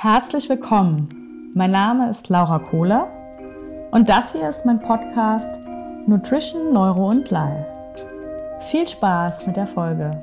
Herzlich willkommen. Mein Name ist Laura Kohler und das hier ist mein Podcast Nutrition, Neuro und Life. Viel Spaß mit der Folge.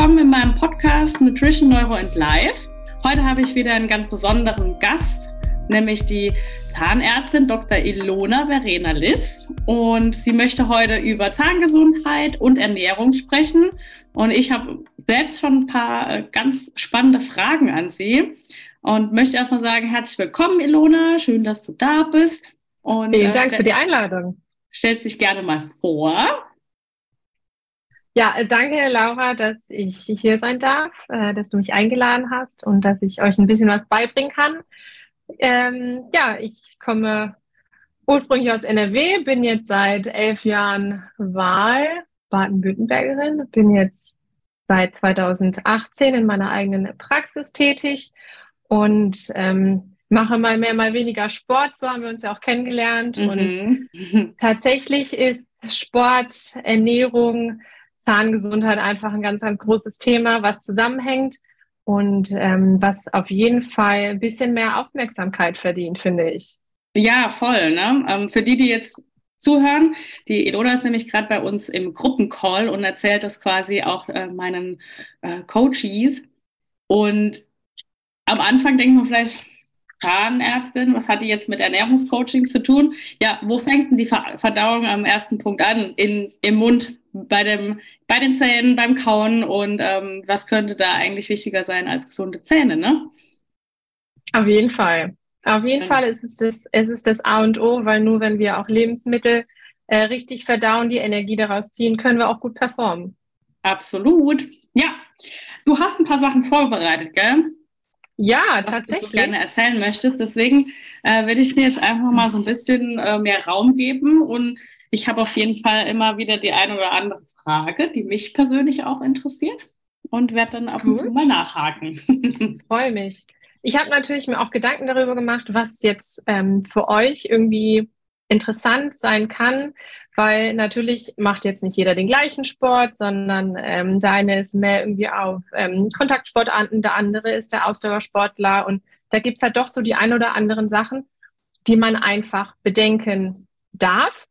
Willkommen in meinem Podcast Nutrition, Neuro and Life. Heute habe ich wieder einen ganz besonderen Gast, nämlich die Zahnärztin Dr. Ilona Verena Liss. Und sie möchte heute über Zahngesundheit und Ernährung sprechen. Und ich habe selbst schon ein paar äh, ganz spannende Fragen an sie und möchte erstmal sagen, herzlich willkommen, Ilona. Schön, dass du da bist. Und, Vielen äh, Dank für die Einladung. Stellt sich gerne mal vor. Ja, äh, danke Laura, dass ich hier sein darf, äh, dass du mich eingeladen hast und dass ich euch ein bisschen was beibringen kann. Ähm, ja, ich komme ursprünglich aus NRW, bin jetzt seit elf Jahren Wahl Baden-Württembergerin, bin jetzt seit 2018 in meiner eigenen Praxis tätig und ähm, mache mal mehr, mal weniger Sport. So haben wir uns ja auch kennengelernt. Mhm. Und tatsächlich ist Sport, Ernährung, Zahngesundheit einfach ein ganz, ganz großes Thema, was zusammenhängt und ähm, was auf jeden Fall ein bisschen mehr Aufmerksamkeit verdient, finde ich. Ja, voll. Ne? Ähm, für die, die jetzt zuhören, die Ilona ist nämlich gerade bei uns im Gruppencall und erzählt das quasi auch äh, meinen äh, Coaches. Und am Anfang denkt man vielleicht, Zahnärztin, was hat die jetzt mit Ernährungscoaching zu tun? Ja, wo fängt denn die Verdauung am ersten Punkt an? In, Im Mund, bei, dem, bei den Zähnen, beim Kauen und ähm, was könnte da eigentlich wichtiger sein als gesunde Zähne, ne? Auf jeden Fall. Auf jeden ja. Fall ist es, das, es ist das A und O, weil nur wenn wir auch Lebensmittel äh, richtig verdauen, die Energie daraus ziehen, können wir auch gut performen. Absolut. Ja, du hast ein paar Sachen vorbereitet, gell? Ja, was tatsächlich. Was du gerne erzählen möchtest. Deswegen äh, werde ich dir jetzt einfach mal so ein bisschen äh, mehr Raum geben und ich habe auf jeden Fall immer wieder die eine oder andere Frage, die mich persönlich auch interessiert und werde dann ab und zu mal nachhaken. Freue mich. Ich habe natürlich mir auch Gedanken darüber gemacht, was jetzt ähm, für euch irgendwie interessant sein kann, weil natürlich macht jetzt nicht jeder den gleichen Sport, sondern ähm, seine ist mehr irgendwie auf ähm, Kontaktsport an, der andere ist der Ausdauersportler und da gibt's halt doch so die ein oder anderen Sachen, die man einfach bedenken darf,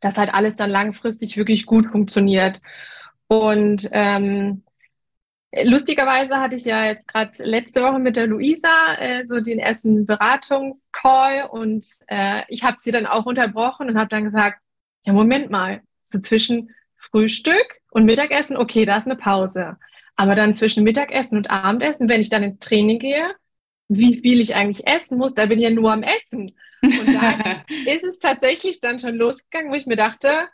dass halt alles dann langfristig wirklich gut funktioniert. Und ähm, Lustigerweise hatte ich ja jetzt gerade letzte Woche mit der Luisa äh, so den ersten Beratungscall und äh, ich habe sie dann auch unterbrochen und habe dann gesagt, ja Moment mal, so zwischen Frühstück und Mittagessen, okay, da ist eine Pause. Aber dann zwischen Mittagessen und Abendessen, wenn ich dann ins Training gehe, wie viel ich eigentlich essen muss, da bin ich ja nur am Essen. Und da ist es tatsächlich dann schon losgegangen, wo ich mir dachte,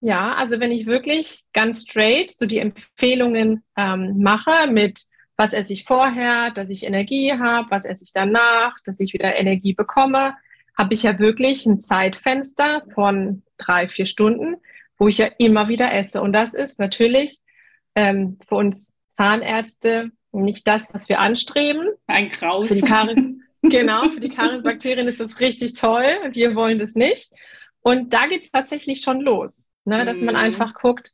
ja, also wenn ich wirklich ganz straight so die Empfehlungen ähm, mache mit, was esse ich vorher, dass ich Energie habe, was esse ich danach, dass ich wieder Energie bekomme, habe ich ja wirklich ein Zeitfenster von drei, vier Stunden, wo ich ja immer wieder esse. Und das ist natürlich ähm, für uns Zahnärzte nicht das, was wir anstreben. Ein Kraus. Für die Karies, genau, für die Kariesbakterien ist das richtig toll. Wir wollen das nicht. Und da geht es tatsächlich schon los. Ne? Dass mhm. man einfach guckt,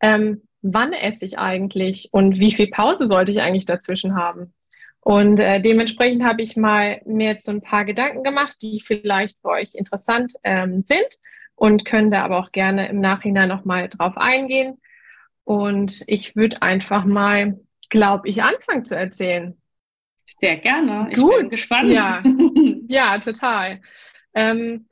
ähm, wann esse ich eigentlich und wie viel Pause sollte ich eigentlich dazwischen haben. Und äh, dementsprechend habe ich mal mir jetzt so ein paar Gedanken gemacht, die vielleicht für euch interessant ähm, sind und können da aber auch gerne im Nachhinein nochmal drauf eingehen. Und ich würde einfach mal, glaube ich, anfangen zu erzählen. Sehr gerne. Ich Gut. bin gespannt. Ja, ja total. Ähm,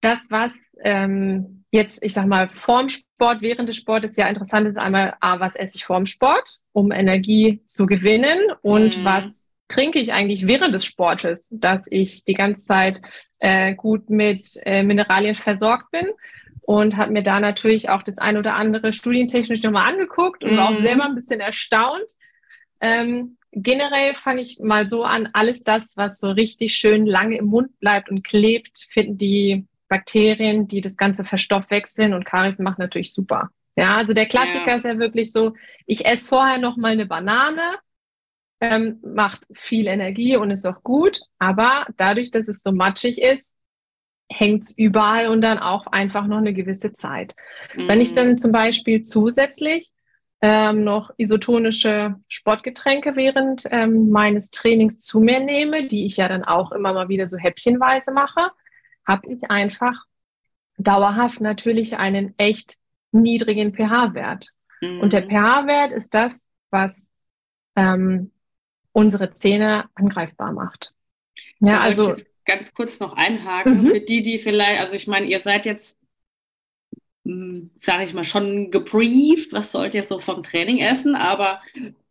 das, was ähm, jetzt, ich sag mal, vorm Sport, während des Sportes ja interessant ist, einmal, A, was esse ich vorm Sport, um Energie zu gewinnen und mhm. was trinke ich eigentlich während des Sportes, dass ich die ganze Zeit äh, gut mit äh, Mineralien versorgt bin und habe mir da natürlich auch das ein oder andere studientechnisch nochmal angeguckt und mhm. war auch selber ein bisschen erstaunt. Ähm, generell fange ich mal so an, alles das, was so richtig schön lange im Mund bleibt und klebt, finden die Bakterien, die das Ganze verstoffwechseln und Karies macht natürlich super. Ja, also der Klassiker ja. ist ja wirklich so, ich esse vorher noch mal eine Banane, ähm, macht viel Energie und ist auch gut, aber dadurch, dass es so matschig ist, hängt es überall und dann auch einfach noch eine gewisse Zeit. Mhm. Wenn ich dann mhm. zum Beispiel zusätzlich ähm, noch isotonische Sportgetränke während ähm, meines Trainings zu mir nehme, die ich ja dann auch immer mal wieder so häppchenweise mache, habe ich einfach dauerhaft natürlich einen echt niedrigen pH-Wert. Mhm. Und der pH-Wert ist das, was ähm, unsere Zähne angreifbar macht. Ja, also ganz kurz noch einhaken mhm. für die, die vielleicht, also ich meine, ihr seid jetzt, sage ich mal, schon gebrieft, was sollt ihr so vom Training essen, aber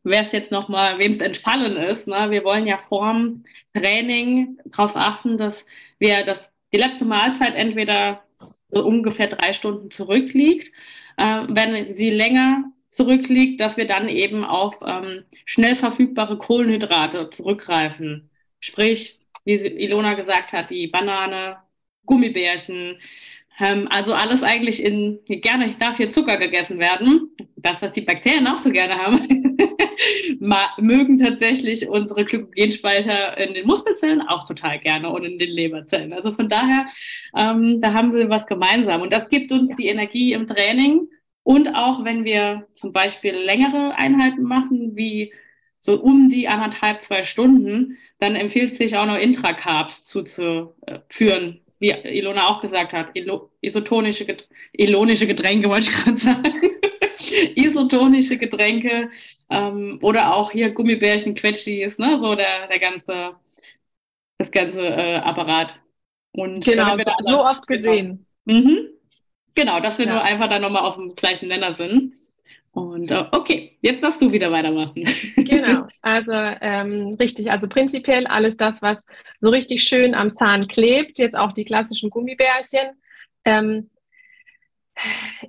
wer es jetzt noch mal, wem es entfallen ist, ne, wir wollen ja vorm Training darauf achten, dass wir das, die letzte Mahlzeit entweder so ungefähr drei Stunden zurückliegt. Äh, wenn sie länger zurückliegt, dass wir dann eben auf ähm, schnell verfügbare Kohlenhydrate zurückgreifen. Sprich, wie Ilona gesagt hat, die Banane, Gummibärchen, ähm, also alles eigentlich in, gerne darf hier Zucker gegessen werden. Das, was die Bakterien auch so gerne haben, mögen tatsächlich unsere Glykogenspeicher in den Muskelzellen auch total gerne und in den Leberzellen. Also von daher, ähm, da haben sie was gemeinsam. Und das gibt uns die Energie im Training und auch wenn wir zum Beispiel längere Einheiten machen, wie so um die anderthalb, zwei Stunden, dann empfiehlt sich auch noch Intracarbs zuzuführen, wie Ilona auch gesagt hat, isotonische, ilonische Getränke, wollte ich gerade sagen. isotonische Getränke ähm, oder auch hier Gummibärchen, Quetschis, ne, so der, der ganze, das ganze äh, Apparat. Und genau, so oft gesehen. Genau. Mhm. Genau, dass wir ja. nur einfach dann nochmal auf dem gleichen Nenner sind. Und äh, okay, jetzt darfst du wieder weitermachen. Genau, also ähm, richtig, also prinzipiell alles das, was so richtig schön am Zahn klebt, jetzt auch die klassischen Gummibärchen, ähm,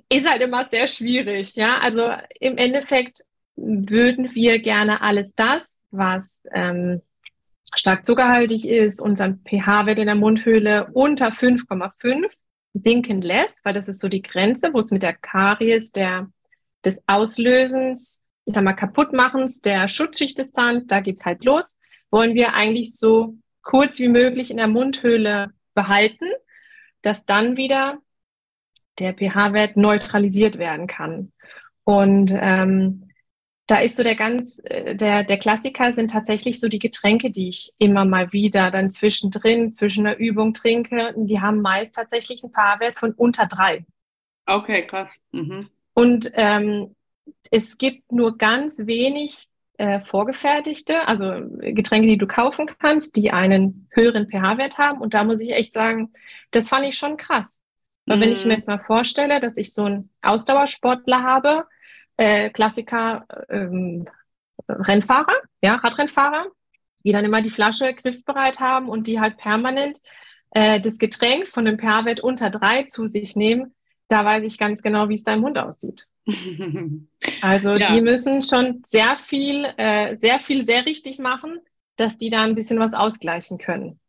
ist halt immer sehr schwierig. Ja, also im Endeffekt würden wir gerne alles das, was ähm, stark zuckerhaltig ist, unseren pH-Wert in der Mundhöhle unter 5,5 sinken lässt, weil das ist so die Grenze, wo es mit der Karies, der, des Auslösens, ich sag mal, Kaputtmachens der Schutzschicht des Zahns, da geht's halt los, wollen wir eigentlich so kurz wie möglich in der Mundhöhle behalten, dass dann wieder der pH-Wert neutralisiert werden kann. Und ähm, da ist so der ganz, äh, der, der Klassiker sind tatsächlich so die Getränke, die ich immer mal wieder dann zwischendrin, zwischen der Übung trinke. Die haben meist tatsächlich einen pH-Wert von unter drei. Okay, krass. Mhm. Und ähm, es gibt nur ganz wenig äh, vorgefertigte, also Getränke, die du kaufen kannst, die einen höheren pH-Wert haben. Und da muss ich echt sagen, das fand ich schon krass. Weil mhm. wenn ich mir mhm. jetzt mal vorstelle, dass ich so einen Ausdauersportler habe, äh, Klassiker ähm, Rennfahrer, ja, Radrennfahrer, die dann immer die Flasche griffbereit haben und die halt permanent äh, das Getränk von einem pH-Wert unter drei zu sich nehmen, da weiß ich ganz genau, wie es deinem Hund aussieht. also ja. die müssen schon sehr viel, äh, sehr viel sehr richtig machen, dass die da ein bisschen was ausgleichen können.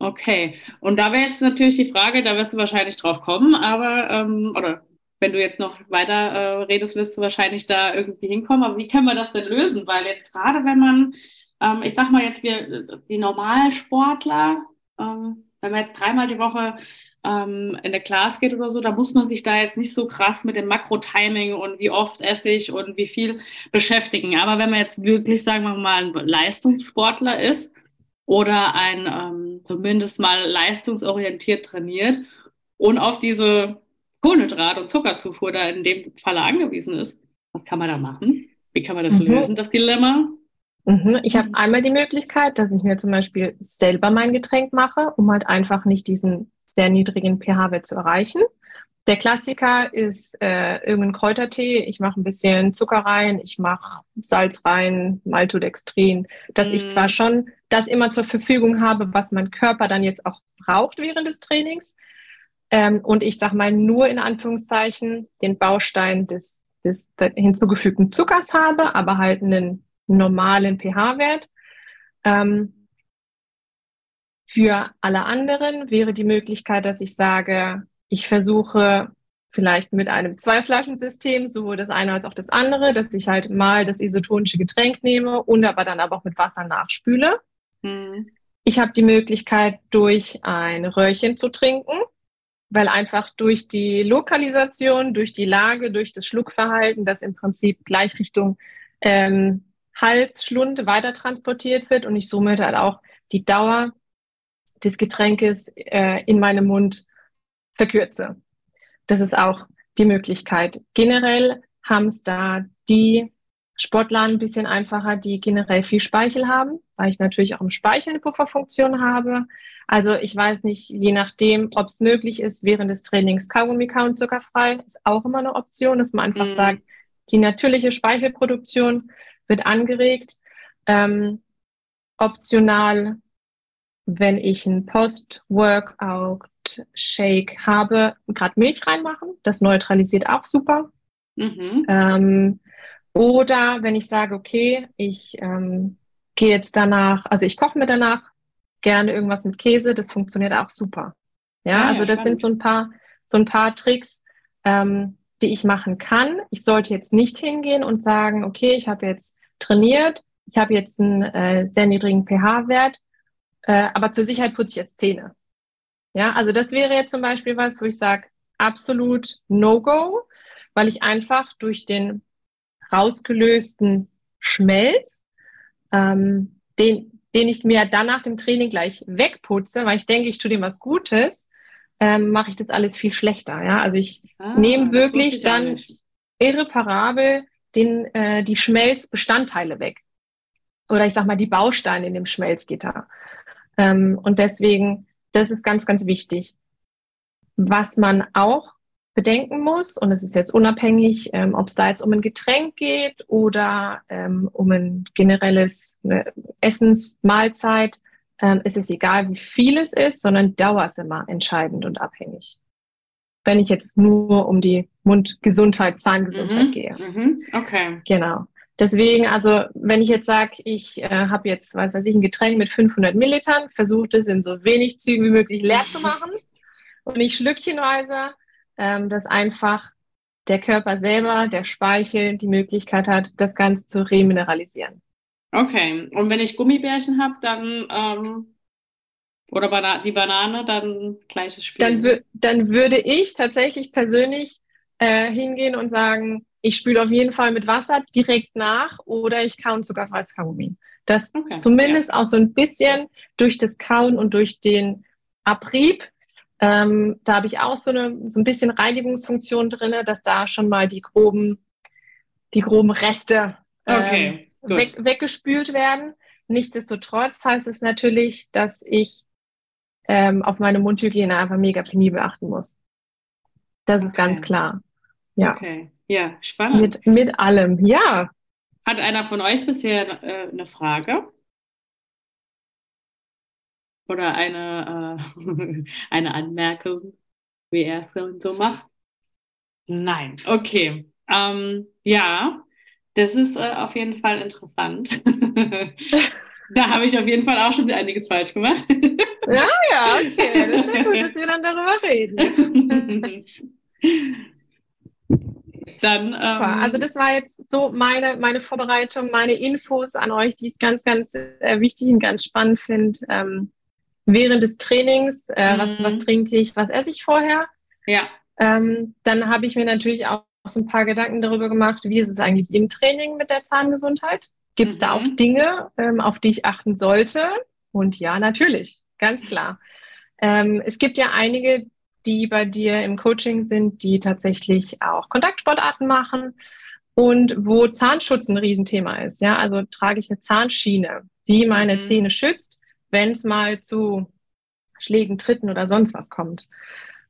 Okay, und da wäre jetzt natürlich die Frage, da wirst du wahrscheinlich drauf kommen, aber ähm, oder wenn du jetzt noch weiter äh, redest, wirst du wahrscheinlich da irgendwie hinkommen. Aber wie können wir das denn lösen? Weil jetzt gerade, wenn man, ähm, ich sag mal jetzt, wir, die normalen Sportler, ähm, wenn man jetzt dreimal die Woche ähm, in der Class geht oder so, da muss man sich da jetzt nicht so krass mit dem Makro-Timing und wie oft esse ich und wie viel beschäftigen. Aber wenn man jetzt wirklich, sagen wir mal, ein Leistungssportler ist oder ein ähm, zumindest mal leistungsorientiert trainiert und auf diese Kohlenhydrat- und Zuckerzufuhr da in dem Falle angewiesen ist. Was kann man da machen? Wie kann man das mhm. lösen, das Dilemma? Mhm. Ich habe einmal die Möglichkeit, dass ich mir zum Beispiel selber mein Getränk mache, um halt einfach nicht diesen sehr niedrigen pH-Wert zu erreichen. Der Klassiker ist äh, irgendein Kräutertee. Ich mache ein bisschen Zucker rein, ich mache Salz rein, Maltodextrin, dass mm. ich zwar mhm. schon das immer zur Verfügung habe, was mein Körper dann jetzt auch braucht während des Trainings, ähm, und ich sage mal nur in Anführungszeichen den Baustein des, des hinzugefügten Zuckers habe, aber halt einen normalen pH-Wert. Ähm, für alle anderen wäre die Möglichkeit, dass ich sage, ich versuche vielleicht mit einem Zwei-Flaschen-System, sowohl das eine als auch das andere, dass ich halt mal das isotonische Getränk nehme und aber dann aber auch mit Wasser nachspüle. Mhm. Ich habe die Möglichkeit, durch ein Röhrchen zu trinken, weil einfach durch die Lokalisation, durch die Lage, durch das Schluckverhalten, das im Prinzip gleich Richtung ähm, Hals, Schlund weiter transportiert wird und ich somit halt auch die Dauer des Getränkes äh, in meinem Mund verkürze. Das ist auch die Möglichkeit. Generell haben es da die Sportler ein bisschen einfacher, die generell viel Speichel haben, weil ich natürlich auch im Speichel eine Pufferfunktion habe. Also ich weiß nicht, je nachdem, ob es möglich ist, während des Trainings Kaugummi kauen zuckerfrei, ist auch immer eine Option, dass man einfach mhm. sagt, die natürliche Speichelproduktion wird angeregt. Ähm, optional, wenn ich ein Post-Workout-Shake habe, gerade Milch reinmachen. Das neutralisiert auch super. Mhm. Ähm, oder wenn ich sage, okay, ich ähm, gehe jetzt danach, also ich koche mir danach gerne irgendwas mit Käse, das funktioniert auch super. Ja, ah, also das spannend. sind so ein paar, so ein paar Tricks, ähm, die ich machen kann. Ich sollte jetzt nicht hingehen und sagen, okay, ich habe jetzt trainiert, ich habe jetzt einen äh, sehr niedrigen pH-Wert, äh, aber zur Sicherheit putze ich jetzt Zähne. Ja, also das wäre jetzt zum Beispiel was, wo ich sage, absolut No-Go, weil ich einfach durch den rausgelösten Schmelz, ähm, den, den ich mir dann nach dem Training gleich wegputze, weil ich denke, ich tue dem was Gutes, ähm, mache ich das alles viel schlechter. Ja, also ich ah, nehme wirklich dann irreparabel den, äh, die Schmelzbestandteile weg. Oder ich sag mal die Bausteine in dem Schmelzgitter. Ähm, und deswegen, das ist ganz, ganz wichtig. Was man auch bedenken muss, und es ist jetzt unabhängig, ähm, ob es da jetzt um ein Getränk geht oder ähm, um ein generelles äh, Essensmahlzeit, ähm, ist es egal, wie viel es ist, sondern Dauer ist immer entscheidend und abhängig. Wenn ich jetzt nur um die Mundgesundheit, Zahngesundheit mhm. gehe. Mhm. Okay. Genau. Deswegen, also wenn ich jetzt sage, ich äh, habe jetzt, weiß weiß ich, ein Getränk mit 500 Millilitern, versuche es in so wenig Zügen wie möglich leer zu machen und nicht schlückchenweise, ähm, dass einfach der Körper selber, der Speichel, die Möglichkeit hat, das Ganze zu remineralisieren. Okay, und wenn ich Gummibärchen habe, dann ähm, oder Bana die Banane, dann gleiches Spiel. Dann, dann würde ich tatsächlich persönlich äh, hingehen und sagen, ich spüle auf jeden Fall mit Wasser direkt nach oder ich kaue zuckerfreies Kaugummi. Das okay, zumindest ja. auch so ein bisschen durch das Kauen und durch den Abrieb, ähm, da habe ich auch so, eine, so ein bisschen Reinigungsfunktion drin, dass da schon mal die groben, die groben Reste ähm, okay, weg, weggespült werden. Nichtsdestotrotz heißt es natürlich, dass ich ähm, auf meine Mundhygiene einfach mega penibel achten muss. Das okay. ist ganz klar. Ja. Okay. Ja, spannend. Mit, mit allem, ja. Hat einer von euch bisher äh, eine Frage? Oder eine, äh, eine Anmerkung, wie er es so macht? Nein, okay. Ähm, ja, das ist äh, auf jeden Fall interessant. da habe ich auf jeden Fall auch schon einiges falsch gemacht. ja, ja, okay. Das ist ja gut, dass wir dann darüber reden. Dann, ähm, also das war jetzt so meine, meine Vorbereitung, meine Infos an euch, die ich ganz, ganz äh, wichtig und ganz spannend finde. Ähm, während des Trainings, äh, mhm. was, was trinke ich, was esse ich vorher? Ja. Ähm, dann habe ich mir natürlich auch so ein paar Gedanken darüber gemacht, wie ist es eigentlich im Training mit der Zahngesundheit? Gibt es mhm. da auch Dinge, ähm, auf die ich achten sollte? Und ja, natürlich, ganz klar. Ähm, es gibt ja einige, die bei dir im Coaching sind, die tatsächlich auch Kontaktsportarten machen und wo Zahnschutz ein Riesenthema ist. Ja, also trage ich eine Zahnschiene, die meine mhm. Zähne schützt, wenn es mal zu Schlägen, Tritten oder sonst was kommt.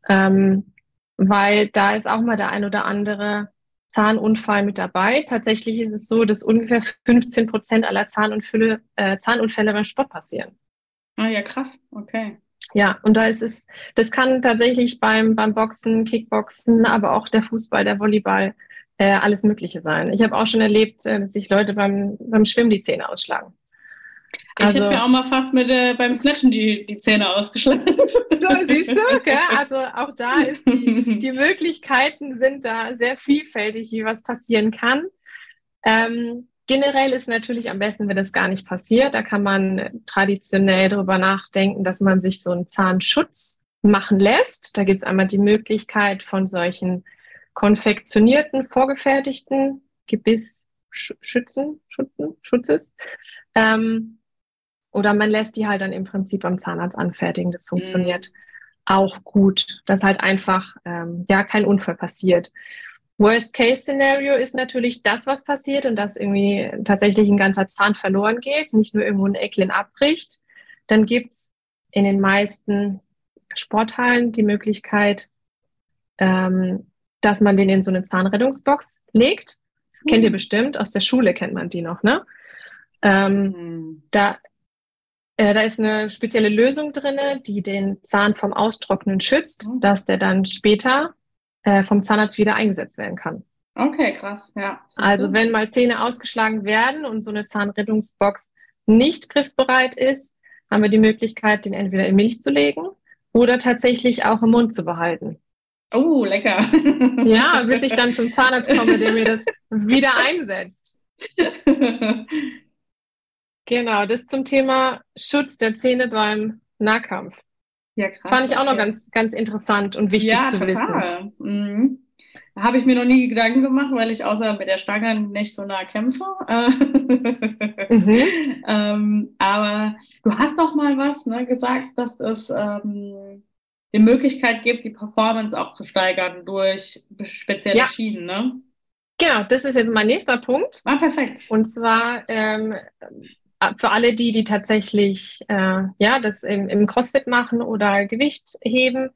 Ähm, weil da ist auch mal der ein oder andere Zahnunfall mit dabei. Tatsächlich ist es so, dass ungefähr 15 Prozent aller Zahnunfälle, äh, Zahnunfälle beim Sport passieren. Ah ja, krass, okay. Ja, und da ist es, das kann tatsächlich beim, beim Boxen, Kickboxen, aber auch der Fußball, der Volleyball, äh, alles Mögliche sein. Ich habe auch schon erlebt, äh, dass sich Leute beim, beim Schwimmen die Zähne ausschlagen. Ich also, hätte mir auch mal fast mit äh, beim Snatchen die, die Zähne ausgeschlagen. So, siehst du, gell? also auch da ist die, die Möglichkeiten sind da sehr vielfältig, wie was passieren kann. Ähm, generell ist natürlich am besten, wenn das gar nicht passiert. Da kann man traditionell darüber nachdenken, dass man sich so einen Zahnschutz machen lässt. Da gibt es einmal die Möglichkeit von solchen konfektionierten, vorgefertigten Gebissschützen, Schützen, Schutzes. Ähm, oder man lässt die halt dann im Prinzip am Zahnarzt anfertigen. Das funktioniert mhm. auch gut, dass halt einfach ähm, ja kein Unfall passiert. Worst-Case-Szenario ist natürlich das, was passiert und dass irgendwie tatsächlich ein ganzer Zahn verloren geht, nicht nur irgendwo ein Ecklen abbricht. Dann gibt's in den meisten Sporthallen die Möglichkeit, ähm, dass man den in so eine Zahnrettungsbox legt. Das mhm. kennt ihr hm. bestimmt, aus der Schule kennt man die noch, ne? Ähm, mhm. Da äh, da ist eine spezielle Lösung drin, die den Zahn vom Austrocknen schützt, mhm. dass der dann später äh, vom Zahnarzt wieder eingesetzt werden kann. Okay, krass, ja. Also wenn mal Zähne ausgeschlagen werden und so eine Zahnrettungsbox nicht griffbereit ist, haben wir die Möglichkeit, den entweder in Milch zu legen oder tatsächlich auch im Mund zu behalten. Oh, lecker. Ja, bis ich dann zum Zahnarzt komme, der mir das wieder einsetzt. Genau, das zum Thema Schutz der Zähne beim Nahkampf. Ja, krass. Fand ich auch okay. noch ganz, ganz interessant und wichtig ja, zu total. wissen. Mhm. Habe ich mir noch nie Gedanken gemacht, weil ich außer mit der Stange nicht so nah kämpfe. mhm. ähm, aber du hast doch mal was ne, gesagt, dass es ähm, die Möglichkeit gibt, die Performance auch zu steigern durch spezielle ja. Schienen, ne? Genau, das ist jetzt mein nächster Punkt. Ah, perfekt. Und zwar ähm, für alle die, die tatsächlich äh, ja, das im, im CrossFit machen oder Gewicht heben,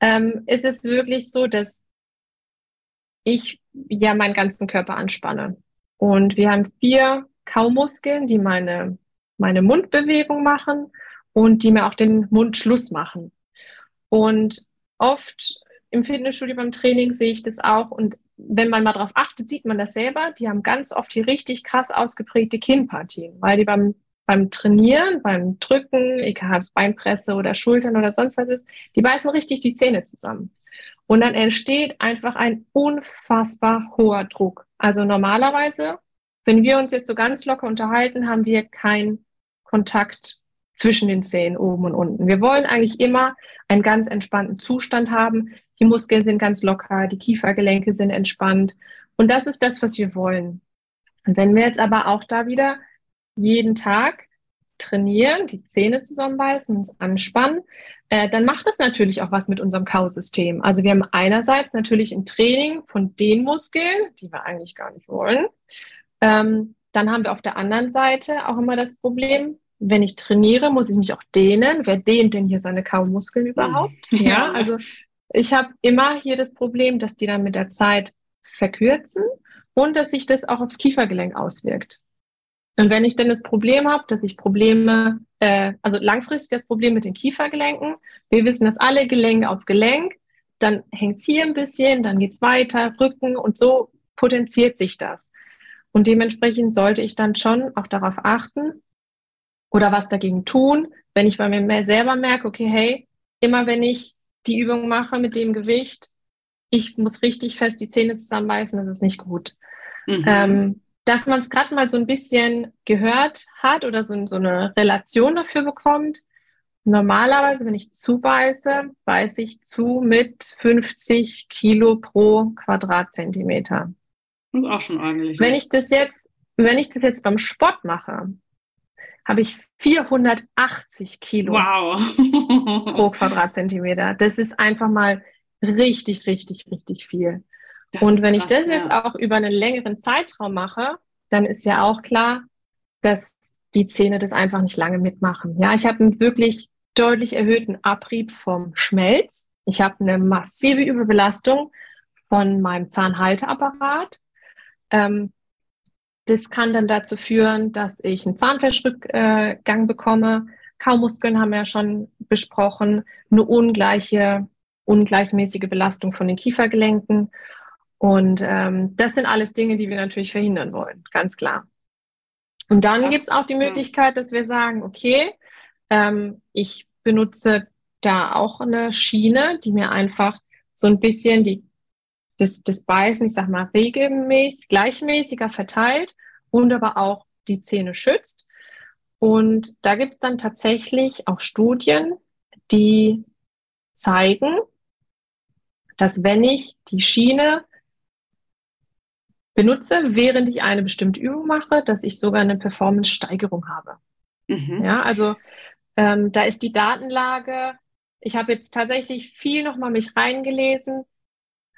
ähm, ist es wirklich so, dass ich ja meinen ganzen Körper anspanne. Und wir haben vier Kaumuskeln, die meine, meine Mundbewegung machen und die mir auch den Mundschluss machen. Und oft im Fitnessstudio beim Training sehe ich das auch. Und wenn man mal darauf achtet, sieht man das selber. Die haben ganz oft hier richtig krass ausgeprägte Kinnpartien, weil die beim, beim Trainieren, beim Drücken, egal ob es Beinpresse oder Schultern oder sonst was ist, die beißen richtig die Zähne zusammen. Und dann entsteht einfach ein unfassbar hoher Druck. Also normalerweise, wenn wir uns jetzt so ganz locker unterhalten, haben wir keinen Kontakt zwischen den Zähnen oben und unten. Wir wollen eigentlich immer einen ganz entspannten Zustand haben. Die Muskeln sind ganz locker, die Kiefergelenke sind entspannt. Und das ist das, was wir wollen. Und wenn wir jetzt aber auch da wieder jeden Tag trainieren, die Zähne zusammenbeißen, uns anspannen, äh, dann macht das natürlich auch was mit unserem Kausystem. Also wir haben einerseits natürlich ein Training von den Muskeln, die wir eigentlich gar nicht wollen. Ähm, dann haben wir auf der anderen Seite auch immer das Problem, wenn ich trainiere, muss ich mich auch dehnen. Wer dehnt denn hier seine Kaumuskeln überhaupt? Ja, ja also ich habe immer hier das Problem, dass die dann mit der Zeit verkürzen und dass sich das auch aufs Kiefergelenk auswirkt. Und wenn ich dann das Problem habe, dass ich Probleme, äh, also langfristig das Problem mit den Kiefergelenken, wir wissen, dass alle Gelenk auf Gelenk, dann hängt es hier ein bisschen, dann geht es weiter, Rücken und so potenziert sich das. Und dementsprechend sollte ich dann schon auch darauf achten, oder was dagegen tun, wenn ich bei mir selber merke, okay, hey, immer wenn ich die Übung mache mit dem Gewicht, ich muss richtig fest die Zähne zusammenbeißen, das ist nicht gut. Mhm. Ähm, dass man es gerade mal so ein bisschen gehört hat oder so, so eine Relation dafür bekommt. Normalerweise, wenn ich zubeiße, beiße ich zu mit 50 Kilo pro Quadratzentimeter. Das ist auch schon ordentlich. Wenn ich das jetzt, wenn ich das jetzt beim Sport mache, habe ich 480 Kilo wow. pro Quadratzentimeter. Das ist einfach mal richtig, richtig, richtig viel. Das und wenn krass, ich das ja. jetzt auch über einen längeren Zeitraum mache, dann ist ja auch klar, dass die Zähne das einfach nicht lange mitmachen. Ja, ich habe einen wirklich deutlich erhöhten Abrieb vom Schmelz. Ich habe eine massive Überbelastung von meinem Zahnhalteapparat. Ähm, das kann dann dazu führen, dass ich einen Zahnfleischrückgang bekomme. Kaumuskeln haben wir ja schon besprochen, eine ungleiche, ungleichmäßige Belastung von den Und dann gibt es auch die Möglichkeit, dass wir sagen, okay, ähm, ich benutze da auch eine Schiene, die mir einfach so ein bisschen die, das, das Beißen, ich sag mal, regelmäßig, gleichmäßiger verteilt und aber auch die Zähne schützt. Und da gibt es dann tatsächlich auch Studien, die zeigen, dass wenn ich die Schiene benutze, während ich eine bestimmte Übung mache, dass ich sogar eine Performance-Steigerung habe. Mhm. Ja, also ähm, da ist die Datenlage. Ich habe jetzt tatsächlich viel nochmal mich reingelesen.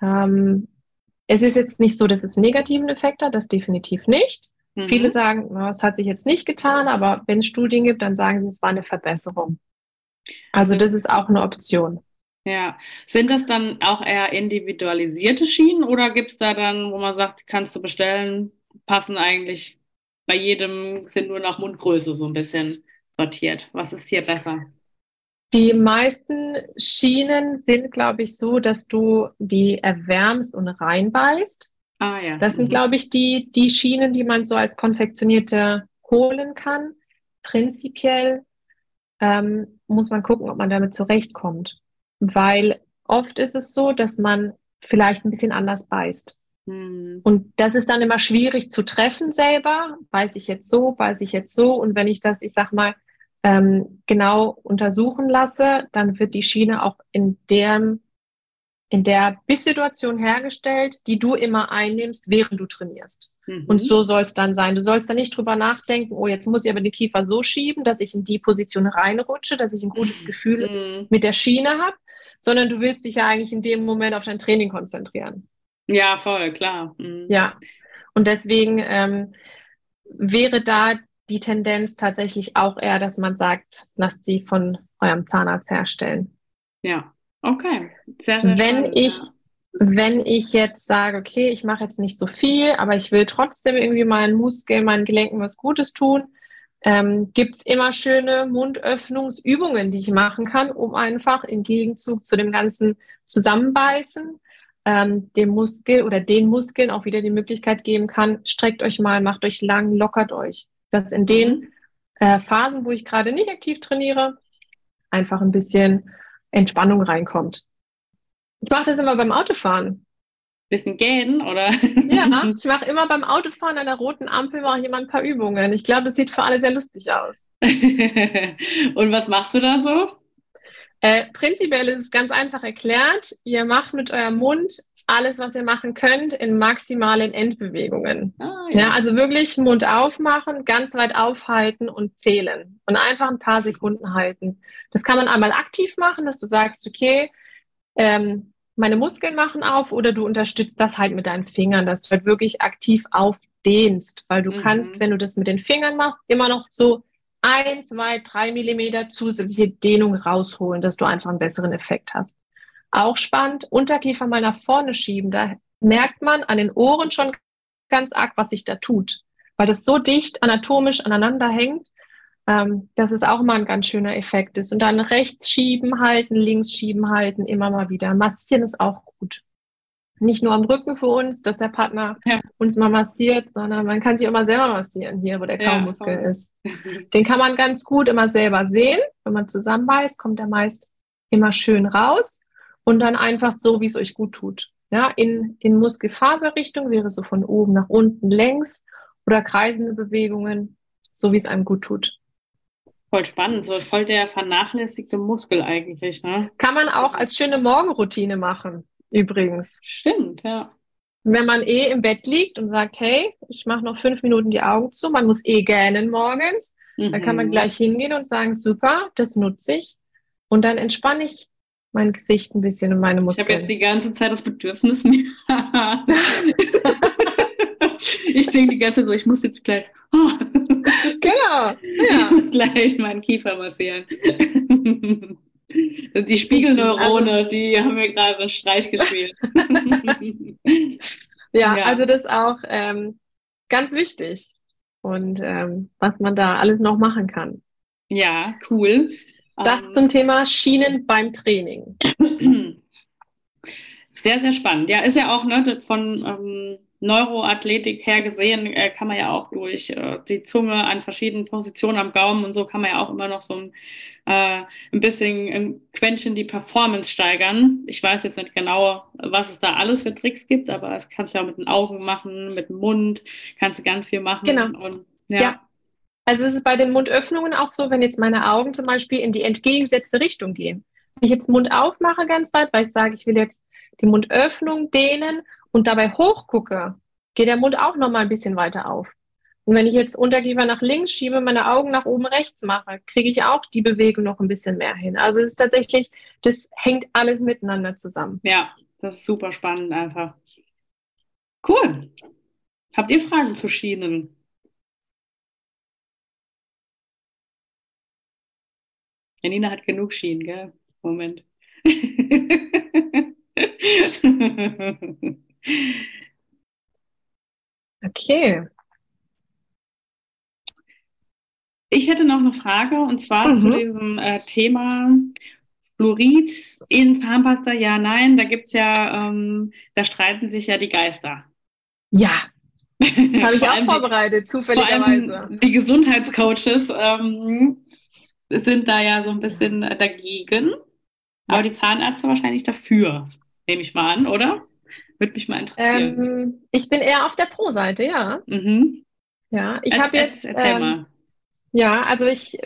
Ähm, es ist jetzt nicht so, dass es einen negativen Effekt hat, das definitiv nicht. Mhm. Viele sagen, es hat sich jetzt nicht getan, aber wenn es Studien gibt, dann sagen sie, es war eine Verbesserung. Also das ist auch eine Option. Ja, sind das dann auch eher individualisierte Schienen oder gibt es da dann, wo man sagt, kannst du bestellen, passen eigentlich bei jedem, sind nur nach Mundgröße so ein bisschen sortiert? Was ist hier besser? Die meisten Schienen sind, glaube ich, so, dass du die erwärmst und reinbeißt. Ah, ja. Das sind, glaube ich, die, die Schienen, die man so als konfektionierte holen kann. Prinzipiell ähm, muss man gucken, ob man damit zurechtkommt weil oft ist es so, dass man vielleicht ein bisschen anders beißt. Hm. Und das ist dann immer schwierig zu treffen selber. Beiß ich jetzt so, beiß ich jetzt so. Und wenn ich das, ich sag mal, ähm, genau untersuchen lasse, dann wird die Schiene auch in der, in der Bisssituation hergestellt, die du immer einnimmst, während du trainierst. Mhm. Und so soll es dann sein. Du sollst dann nicht drüber nachdenken, oh, jetzt muss ich aber den Kiefer so schieben, dass ich in die Position reinrutsche, dass ich ein gutes Gefühl mhm. mit der Schiene habe, sondern du willst dich ja eigentlich in dem Moment auf dein Training konzentrieren. Ja, voll, klar. Mhm. Ja. Und deswegen ähm, wäre da die Tendenz tatsächlich auch eher, dass man sagt, lasst sie von eurem Zahnarzt herstellen. Ja, okay. Sehr, sehr Wenn spannend, ich, ja. wenn ich jetzt sage, okay, ich mache jetzt nicht so viel, aber ich will trotzdem irgendwie meinen Muskeln, meinen Gelenken was Gutes tun, ähm, gibt es immer schöne Mundöffnungsübungen, die ich machen kann, um einfach im Gegenzug zu dem ganzen Zusammenbeißen ähm, dem Muskel oder den Muskeln auch wieder die Möglichkeit geben kann, streckt euch mal, macht euch lang, lockert euch. Dass in den äh, Phasen, wo ich gerade nicht aktiv trainiere, einfach ein bisschen Entspannung reinkommt. Ich mache das immer beim Autofahren bisschen gehen, oder? Ja, ich mache immer beim Autofahren an der roten Ampel mache ich immer ein paar Übungen. Ich glaube, das sieht für alle sehr lustig aus. Und was machst du da so? Äh, prinzipiell ist es ganz einfach erklärt. Ihr macht mit eurem Mund alles, was ihr machen könnt, in maximalen Endbewegungen. Ah, ja. ja. also wirklich Mund aufmachen, ganz weit aufhalten und zählen und einfach ein paar Sekunden halten. Das kann man einmal aktiv machen, dass du sagst, okay, ähm, meine Muskeln machen auf oder du unterstützt das halt mit deinen Fingern, dass du halt wirklich aktiv aufdehnst, weil du mhm. kannst, wenn du das mit den Fingern machst, immer noch so ein, zwei, drei Millimeter zusätzliche Dehnung rausholen, dass du einfach einen besseren Effekt hast. Auch spannend, Unterkiefer mal nach vorne schieben, da merkt man an den Ohren schon ganz arg, was sich da tut, weil das so dicht anatomisch aneinander hängt, ähm, dass es auch mal ein ganz schöner Effekt ist. Und dann rechts schieben halten, links schieben halten, immer mal wieder. Massieren ist auch gut. Nicht nur am Rücken für uns, dass der Partner ja. uns mal massiert, sondern man kann sich immer selber massieren, hier, wo der Kaumuskel ja, ist. Den kann man ganz gut immer selber sehen. Wenn man zusammenbeißt, kommt er meist immer schön raus und dann einfach so, wie es euch gut tut. Ja, in, in Muskelfaserrichtung wäre so von oben nach unten längs oder kreisende Bewegungen, so wie es einem gut tut. Voll spannend, so voll der vernachlässigte Muskel eigentlich, ne? Kann man auch als schöne Morgenroutine machen, übrigens. Stimmt, ja. Wenn man eh im Bett liegt und sagt, hey, ich mache noch fünf Minuten die Augen zu, man muss eh gähnen morgens, mhm. dann kann man mhm. gleich hingehen und sagen, super, das nutze ich. Und dann entspanne ich mein Gesicht ein bisschen und meine Muskeln. Ich habe jetzt die ganze Zeit das Bedürfnis mir. ich denke die ganze Zeit so, ich muss jetzt gleich. Oh. Genau. Ja. Ich muss gleich meinen Kiefer massieren. Die Spiegelneurone, also, die haben mir gerade einen Streich gespielt. ja, ja, also das ist auch ähm, ganz wichtig. Und ähm, was man da alles noch machen kann. Ja, cool. Das um, zum Thema Schienen beim Training. Sehr, sehr spannend. Ja, ist ja auch ne, von ähm, Neuroathletik her gesehen, äh, kann man ja auch durch äh, die Zunge an verschiedenen Positionen am Gaumen und so kann man ja auch immer noch so ein, äh, ein bisschen ein Quäntchen die Performance steigern. Ich weiß jetzt nicht genau, was es da alles für Tricks gibt, aber das kannst du ja mit den Augen machen, mit dem Mund, kannst du ganz viel machen. Genau. Und, ja. ja. Also es ist bei den Mundöffnungen auch so, wenn jetzt meine Augen zum Beispiel in die entgegengesetzte Richtung gehen. Wenn ich jetzt Mund aufmache ganz weit, weil ich sage, ich will jetzt die Mundöffnung dehnen und dabei hochgucke, geht der Mund auch noch mal ein bisschen weiter auf. Und wenn ich jetzt Unterkiefer nach links schiebe, meine Augen nach oben rechts mache, kriege ich auch die Bewegung noch ein bisschen mehr hin. Also es ist tatsächlich, das hängt alles miteinander zusammen. Ja, das ist super spannend einfach. Cool. Habt ihr Fragen zu Schienen? Janina hat genug Schienen, gell? Moment. okay. Ich hätte noch eine Frage und zwar mhm. zu diesem äh, Thema Fluorid in Zahnpasta. Ja, nein, da gibt es ja, ähm, da streiten sich ja die Geister. Ja, habe ich auch vorbereitet, die, zufälligerweise. die Gesundheitscoaches ähm, sind da ja so ein bisschen dagegen, aber die Zahnärzte wahrscheinlich dafür, nehme ich mal an, oder? Würde mich mal interessieren. Ähm, ich bin eher auf der Pro-Seite, ja. Mhm. Ja, ich habe jetzt. Erzähl ähm, mal. Ja, also ich,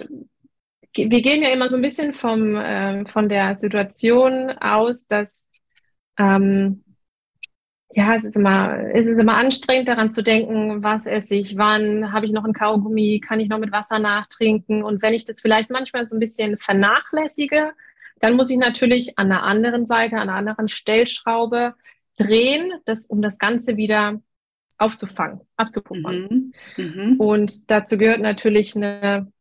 wir gehen ja immer so ein bisschen vom, äh, von der Situation aus, dass ähm, ja, es ist immer, es ist immer anstrengend, daran zu denken, was esse ich, wann, habe ich noch ein Kaugummi, kann ich noch mit Wasser nachtrinken? Und wenn ich das vielleicht manchmal so ein bisschen vernachlässige, dann muss ich natürlich an der anderen Seite, an einer anderen Stellschraube drehen, das, um das Ganze wieder aufzufangen, abzupuffern. Mhm. Mhm. Und dazu gehört natürlich eine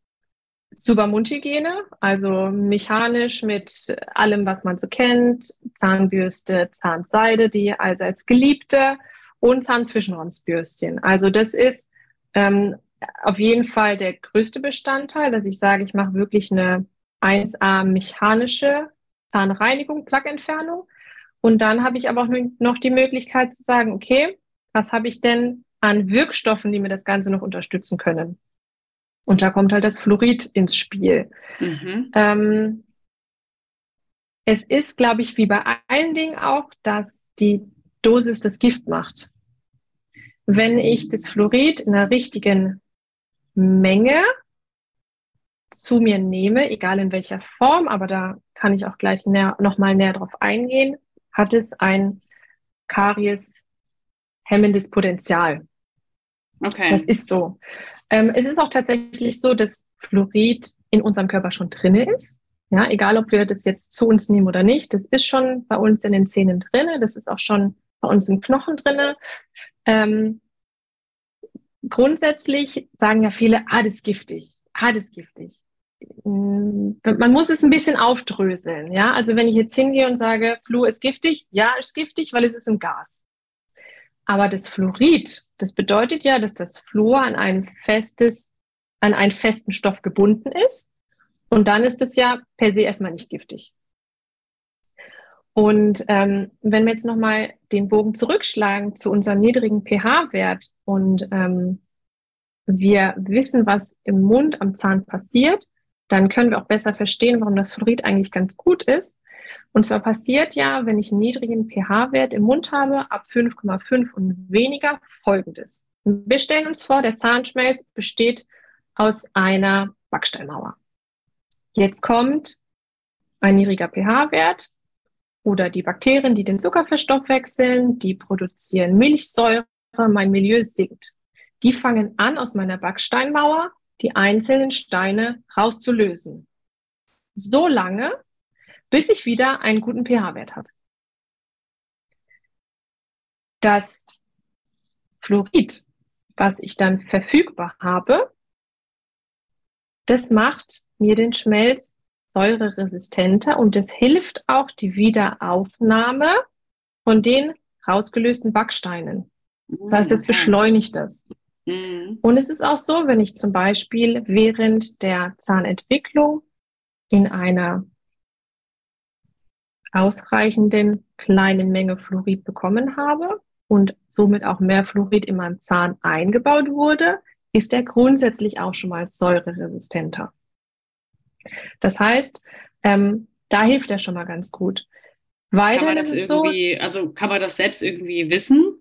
super Mundhygiene, also mechanisch mit allem, was man so kennt, Zahnbürste, Zahnseide, die allseits geliebte und Zahnzwischenraumsbürstchen. Also das ist ähm, auf jeden Fall der größte Bestandteil, dass ich sage, ich mache wirklich eine 1A mechanische Zahnreinigung, Plaquentfernung. Und dann habe ich aber auch noch die Möglichkeit zu sagen, okay, was habe ich denn an Wirkstoffen, die mir das Ganze noch unterstützen können? Und da kommt halt das Fluorid ins Spiel. Mhm. Ähm, es ist, glaube ich, wie bei allen Dingen auch, dass die Dosis das Gift macht. Wenn ich das Fluorid in der richtigen Menge zu mir nehme, egal in welcher Form, aber da kann ich auch gleich näher, nochmal näher drauf eingehen, hat es ein Karies hemmendes Potenzial. Okay. Das ist so. Ähm, es ist auch tatsächlich so, dass Fluorid in unserem Körper schon drin ist. Ja, egal ob wir das jetzt zu uns nehmen oder nicht, das ist schon bei uns in den Zähnen drin, das ist auch schon bei uns im Knochen drin. Ähm, grundsätzlich sagen ja viele, ah, das ist giftig, ah, das ist giftig. Mm, man muss es ein bisschen aufdröseln. Ja, also wenn ich jetzt hingehe und sage, Fluor ist giftig, ja, ist giftig, weil es ist ein Gas. Aber das Fluorid, das bedeutet ja, dass das Fluor an ein festes, an einen festen Stoff gebunden ist. Und dann ist es ja per se erstmal nicht giftig. Und ähm, wenn wir jetzt nochmal den Bogen zurückschlagen zu unserem niedrigen pH-Wert und ähm, wir wissen, was im Mund am Zahn passiert, dann können wir auch besser verstehen, warum das Fluorid eigentlich ganz gut ist. Und zwar passiert ja, wenn ich einen niedrigen pH-Wert im Mund habe, ab 5,5 und weniger, folgendes. Wir stellen uns vor, der Zahnschmelz besteht aus einer Backsteinmauer. Jetzt kommt ein niedriger pH-Wert oder die Bakterien, die den Zucker verstoffwechseln, die produzieren Milchsäure, mein Milieu sinkt. Die fangen an, aus meiner Backsteinmauer die einzelnen Steine rauszulösen. So lange, bis ich wieder einen guten pH-Wert habe. Das Fluorid, was ich dann verfügbar habe, das macht mir den Schmelz säureresistenter und es hilft auch die Wiederaufnahme von den rausgelösten Backsteinen. Das heißt, es beschleunigt das. Mhm. Und es ist auch so, wenn ich zum Beispiel während der Zahnentwicklung in einer ausreichenden kleinen Menge Fluorid bekommen habe, und somit auch mehr Fluorid in meinem Zahn eingebaut wurde, ist er grundsätzlich auch schon mal säureresistenter. Das heißt, ähm, da hilft er schon mal ganz gut. Weiter das irgendwie, so, also kann man das selbst irgendwie wissen,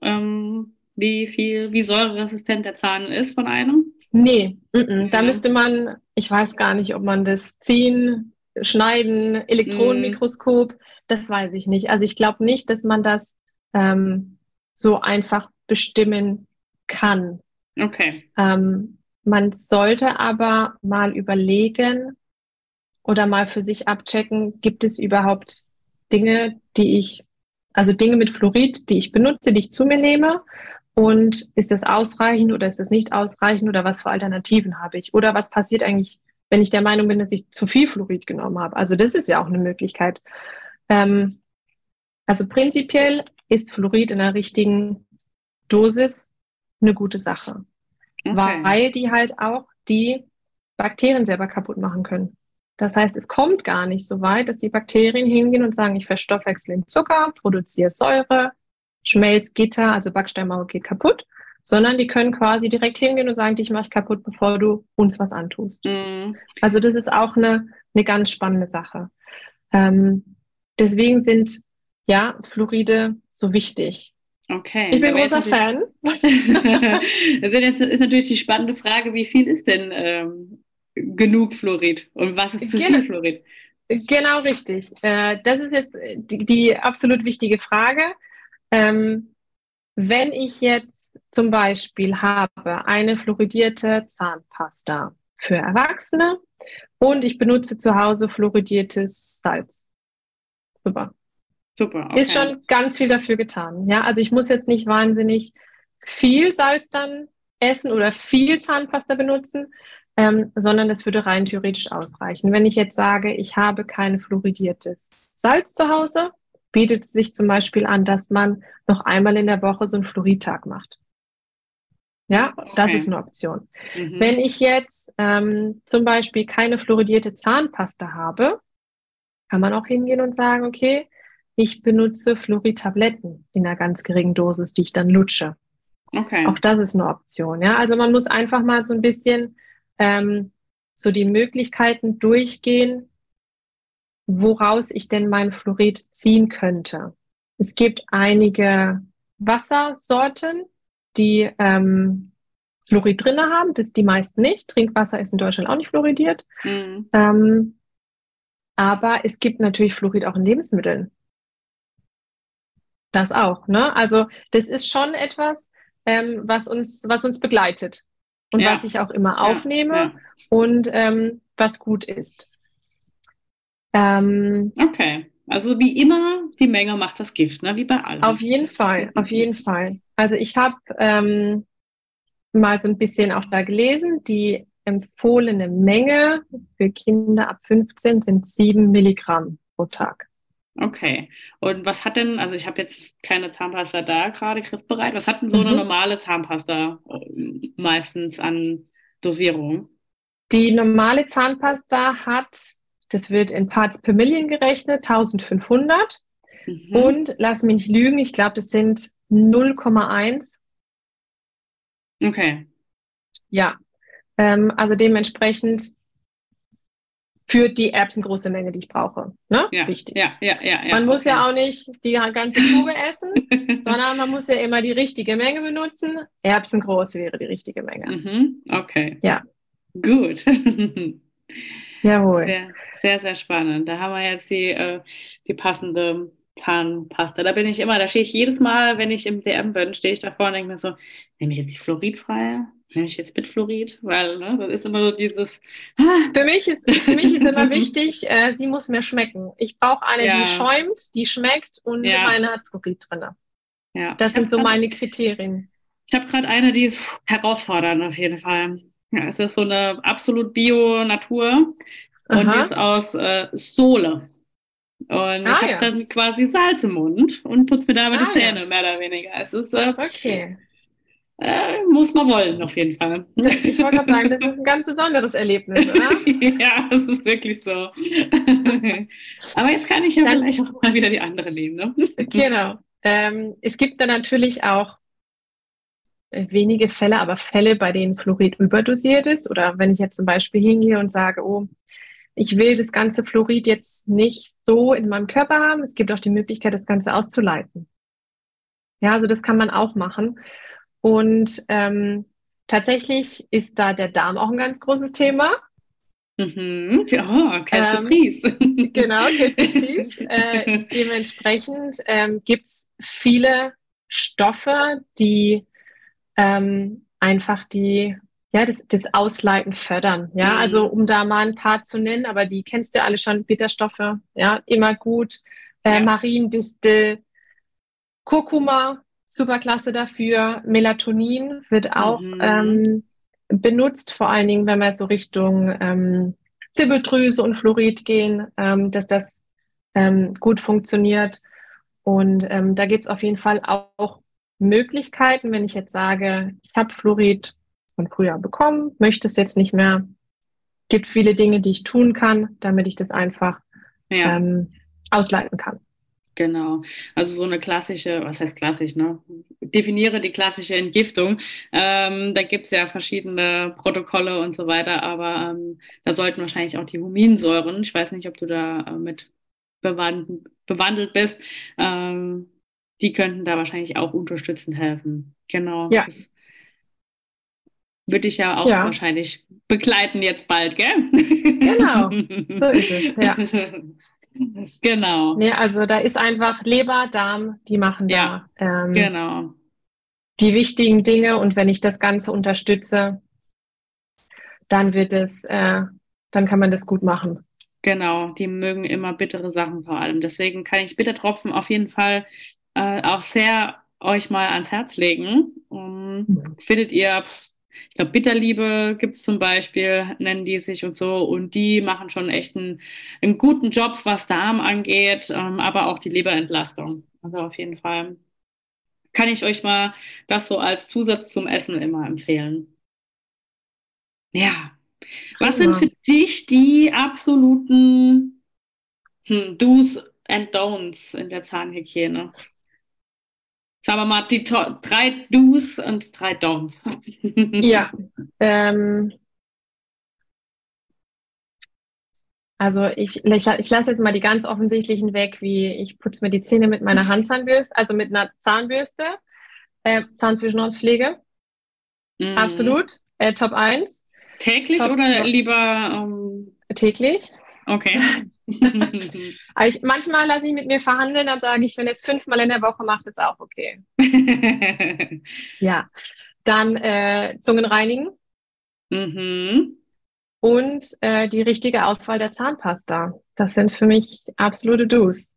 ähm, wie viel, wie säureresistent der Zahn ist von einem? Nee, m -m. da müsste man, ich weiß gar nicht, ob man das ziehen, schneiden, Elektronenmikroskop, mm. das weiß ich nicht. Also ich glaube nicht, dass man das ähm, so einfach bestimmen kann. Okay. Ähm, man sollte aber mal überlegen oder mal für sich abchecken, gibt es überhaupt Dinge, die ich, also Dinge mit Fluorid, die ich benutze, die ich zu mir nehme und ist das ausreichend oder ist das nicht ausreichend oder was für Alternativen habe ich? Oder was passiert eigentlich, wenn ich der Meinung bin, dass ich zu viel Fluorid genommen habe? Also das ist ja auch eine Möglichkeit. Ähm, also prinzipiell ist Fluorid in der richtigen Dosis eine gute Sache, okay. weil die halt auch die Bakterien selber kaputt machen können. Das heißt, es kommt gar nicht so weit, dass die Bakterien hingehen und sagen, ich verstoffwechsle den Zucker, produziere Säure, Schmelzgitter, also Backsteinmauer geht kaputt, sondern die können quasi direkt hingehen und sagen, dich mache ich kaputt, bevor du uns was antust. Mm. Also das ist auch eine, eine ganz spannende Sache. Ähm, deswegen sind ja Fluoride so wichtig. Okay. Ich bin großer Fan. das ist natürlich die spannende Frage, wie viel ist denn ähm, genug Fluorid und was ist zu viel Fluorid? Genau richtig. Äh, das ist jetzt die, die absolut wichtige Frage. Ähm, wenn ich jetzt zum Beispiel habe eine fluoridierte Zahnpasta für Erwachsene und ich benutze zu Hause fluoridiertes Salz. Super. Super. Okay. Ist schon ganz viel dafür getan. Ja, also ich muss jetzt nicht wahnsinnig viel Salz dann essen oder viel Zahnpasta benutzen, ähm, sondern das würde rein theoretisch ausreichen. Wenn ich jetzt sage, ich habe kein fluoridiertes Salz zu Hause, bietet es sich zum Beispiel an, dass man noch einmal in der Woche so einen Fluoridtag macht. Ja, okay. das ist eine Option. Mhm. Wenn ich jetzt ähm, zum Beispiel keine fluoridierte Zahnpasta habe, kann man auch hingehen und sagen, okay, ich benutze Fluorid-Tabletten in einer ganz geringen Dosis, die ich dann lutsche. Okay. Auch das ist eine Option. Ja, also man muss einfach mal so ein bisschen ähm, so die Möglichkeiten durchgehen, woraus ich denn mein Fluorid ziehen könnte. Es gibt einige Wassersorten, die ähm, Fluorid drinne haben, das die meisten nicht. Trinkwasser ist in Deutschland auch nicht fluoridiert. Mhm. Ähm, aber es gibt natürlich Fluorid auch in Lebensmitteln. Das auch, ne? Also das ist schon etwas, ähm, was uns, was uns begleitet und ja. was ich auch immer aufnehme ja, ja. und ähm, was gut ist. Ähm, okay. Also wie immer, die Menge macht das Gift, ne? wie bei allem. Auf jeden Fall, auf jeden Fall. Also ich habe ähm, mal so ein bisschen auch da gelesen, die empfohlene Menge für Kinder ab 15 sind 7 Milligramm pro Tag. Okay. Und was hat denn, also ich habe jetzt keine Zahnpasta da gerade griffbereit, was hat denn so mhm. eine normale Zahnpasta äh, meistens an Dosierung? Die normale Zahnpasta hat das wird in Parts per Million gerechnet, 1500. Mhm. Und lass mich nicht lügen, ich glaube, das sind 0,1. Okay. Ja, ähm, also dementsprechend für die erbsengroße Menge, die ich brauche. Ne? Ja, Wichtig. Ja, ja, ja, ja, man muss ja auch nicht die ganze Tube essen, sondern man muss ja immer die richtige Menge benutzen. Erbsengroß wäre die richtige Menge. Mhm, okay. Ja. Gut. Jawohl. Sehr, sehr, sehr spannend. Da haben wir jetzt die, äh, die passende Zahnpasta. Da bin ich immer, da stehe ich jedes Mal, wenn ich im DM bin, stehe ich davor und denke mir so, nehme ich jetzt die fluoridfreie? Nehme ich jetzt mit Fluorid? Weil ne, das ist immer so dieses. Ah. Für, mich ist, für mich ist immer wichtig, äh, sie muss mir schmecken. Ich brauche eine, ja. die schäumt, die schmeckt und ja. meine hat Fluorid drin. Ja. Das sind so meine Kriterien. Ich habe gerade eine, die ist herausfordernd auf jeden Fall. Ja, es ist so eine absolut Bio-Natur und die ist aus äh, Sohle. Und ah, ich habe ja. dann quasi Salz im Mund und putze mir damit ah, die Zähne, ja. mehr oder weniger. Es ist äh, okay. Äh, muss man wollen, auf jeden Fall. Ich wollte gerade sagen, das ist ein ganz besonderes Erlebnis, oder? ja, das ist wirklich so. Aber jetzt kann ich ja dann, vielleicht auch mal wieder die andere nehmen. Ne? genau. Ähm, es gibt dann natürlich auch äh, wenige Fälle, aber Fälle, bei denen Fluorid überdosiert ist. Oder wenn ich jetzt zum Beispiel hingehe und sage, oh, ich will das ganze Fluorid jetzt nicht so in meinem Körper haben. Es gibt auch die Möglichkeit, das Ganze auszuleiten. Ja, also das kann man auch machen. Und ähm, tatsächlich ist da der Darm auch ein ganz großes Thema. Mhm. Oh, Calciopris. Ähm, genau, Calciopris. äh, dementsprechend ähm, gibt es viele Stoffe, die ähm, einfach die ja, das, das Ausleiten fördern. Ja, mhm. also um da mal ein paar zu nennen, aber die kennst du alle schon, Bitterstoffe, ja, immer gut. Äh, ja. Mariendistel, Kurkuma, superklasse dafür. Melatonin wird auch mhm. ähm, benutzt, vor allen Dingen, wenn wir so Richtung ähm, Zirbeldrüse und Fluorid gehen, ähm, dass das ähm, gut funktioniert. Und ähm, da gibt es auf jeden Fall auch Möglichkeiten, wenn ich jetzt sage, ich habe Fluorid von früher bekommen, möchte es jetzt nicht mehr. Gibt viele Dinge, die ich tun kann, damit ich das einfach ja. ähm, ausleiten kann. Genau. Also so eine klassische, was heißt klassisch, ne? Definiere die klassische Entgiftung. Ähm, da gibt es ja verschiedene Protokolle und so weiter, aber ähm, da sollten wahrscheinlich auch die Huminsäuren, ich weiß nicht, ob du da äh, mit bewandelt, bewandelt bist, ähm, die könnten da wahrscheinlich auch unterstützend helfen. Genau. Ja. Das würde ich ja auch ja. wahrscheinlich begleiten jetzt bald, gell? Genau, so ist es, ja. Genau. Nee, also da ist einfach Leber, Darm, die machen ja, da ähm, genau. die wichtigen Dinge und wenn ich das Ganze unterstütze, dann wird es, äh, dann kann man das gut machen. Genau, die mögen immer bittere Sachen vor allem. Deswegen kann ich Bittertropfen auf jeden Fall äh, auch sehr euch mal ans Herz legen. Um, mhm. Findet ihr, ich glaube, Bitterliebe gibt es zum Beispiel, nennen die sich und so. Und die machen schon echt einen, einen guten Job, was Darm angeht, ähm, aber auch die Leberentlastung. Also auf jeden Fall kann ich euch mal das so als Zusatz zum Essen immer empfehlen. Ja. Was sind für dich die absoluten hm, Do's and Don'ts in der Zahnhygiene? Sagen wir mal die drei Do's und drei Don'ts. ja. Ähm, also ich, ich, ich lasse jetzt mal die ganz offensichtlichen weg, wie ich putze mir die Zähne mit meiner Handzahnbürste, also mit einer Zahnbürste, äh, Zahnzwischenhauspflege. Mm. Absolut. Äh, Top 1. Täglich Top oder 2. lieber ähm... täglich? Okay. Ich, manchmal lasse ich mit mir verhandeln, dann sage ich, wenn es fünfmal in der Woche macht, ist auch okay. ja. Dann äh, Zungen reinigen. Mhm. Und äh, die richtige Auswahl der Zahnpasta. Das sind für mich absolute Do's.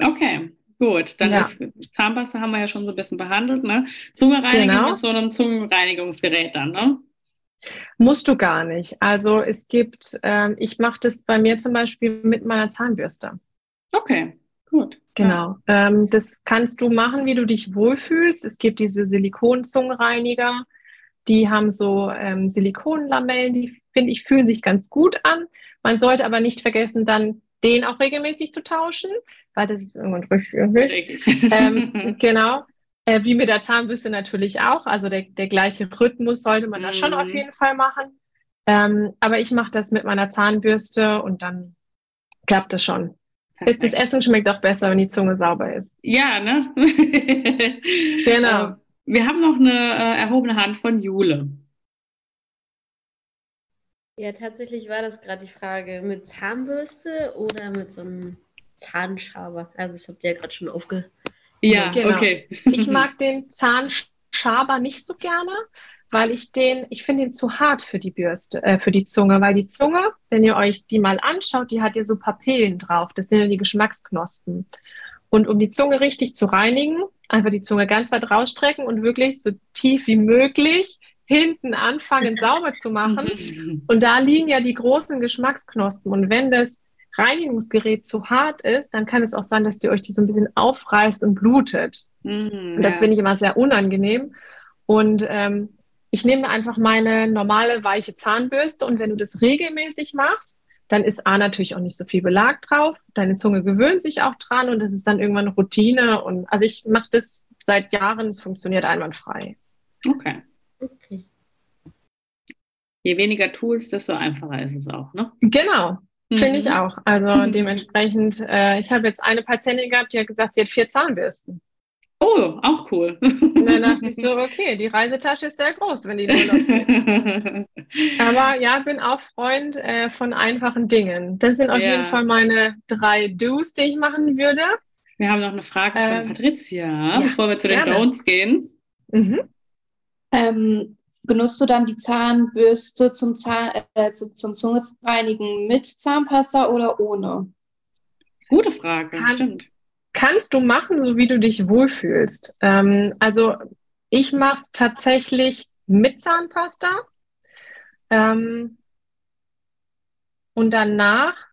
Okay, gut. Dann ja. ist Zahnpasta haben wir ja schon so ein bisschen behandelt, ne? Zunge reinigen genau. mit so einem Zungenreinigungsgerät dann, ne? Musst du gar nicht. Also es gibt, ähm, ich mache das bei mir zum Beispiel mit meiner Zahnbürste. Okay, gut. Genau. Ja. Ähm, das kannst du machen, wie du dich wohlfühlst. Es gibt diese Silikonzungenreiniger, die haben so ähm, Silikonlamellen, die finde ich fühlen sich ganz gut an. Man sollte aber nicht vergessen, dann den auch regelmäßig zu tauschen, weil das ist irgendwann richtig. ähm, genau. Äh, wie mit der Zahnbürste natürlich auch. Also der, der gleiche Rhythmus sollte man mhm. da schon auf mhm. jeden Fall machen. Ähm, aber ich mache das mit meiner Zahnbürste und dann klappt das schon. Perfekt. Das Essen schmeckt auch besser, wenn die Zunge sauber ist. Ja, ne? genau. Äh, wir haben noch eine äh, erhobene Hand von Jule. Ja, tatsächlich war das gerade die Frage mit Zahnbürste oder mit so einem Zahnschaber. Also ich habe dir ja gerade schon aufge ja, genau. okay. ich mag den Zahnschaber nicht so gerne, weil ich den, ich finde ihn zu hart für die Bürste, äh, für die Zunge, weil die Zunge, wenn ihr euch die mal anschaut, die hat ja so Papillen drauf. Das sind ja die Geschmacksknospen. Und um die Zunge richtig zu reinigen, einfach die Zunge ganz weit rausstrecken und wirklich so tief wie möglich hinten anfangen sauber zu machen. Und da liegen ja die großen Geschmacksknospen. Und wenn das Reinigungsgerät zu hart ist, dann kann es auch sein, dass die euch die so ein bisschen aufreißt und blutet. Mm, und das ja. finde ich immer sehr unangenehm. Und ähm, ich nehme einfach meine normale weiche Zahnbürste und wenn du das regelmäßig machst, dann ist A natürlich auch nicht so viel Belag drauf. Deine Zunge gewöhnt sich auch dran und es ist dann irgendwann Routine. Und also ich mache das seit Jahren, es funktioniert einwandfrei. Okay. okay. Je weniger Tools, desto einfacher ist es auch, ne? Genau, finde ich mhm. auch. Also dementsprechend, äh, ich habe jetzt eine Patientin gehabt, die hat gesagt, sie hat vier Zahnbürsten. Oh, auch cool. Und dann dachte ich so, okay, die Reisetasche ist sehr groß, wenn die nur noch geht. Aber ja, bin auch Freund äh, von einfachen Dingen. Das sind auf ja. jeden Fall meine drei Do's, die ich machen würde. Wir haben noch eine Frage von ähm, Patricia, ja, bevor wir zu den gerne. Don'ts gehen. Mhm. Ähm, benutzt du dann die Zahnbürste zum, Zahn, äh, zu, zum Zungereinigen mit Zahnpasta oder ohne? Gute Frage, Kann, stimmt kannst du machen, so wie du dich wohlfühlst. Ähm, also ich mache es tatsächlich mit Zahnpasta. Ähm, und danach,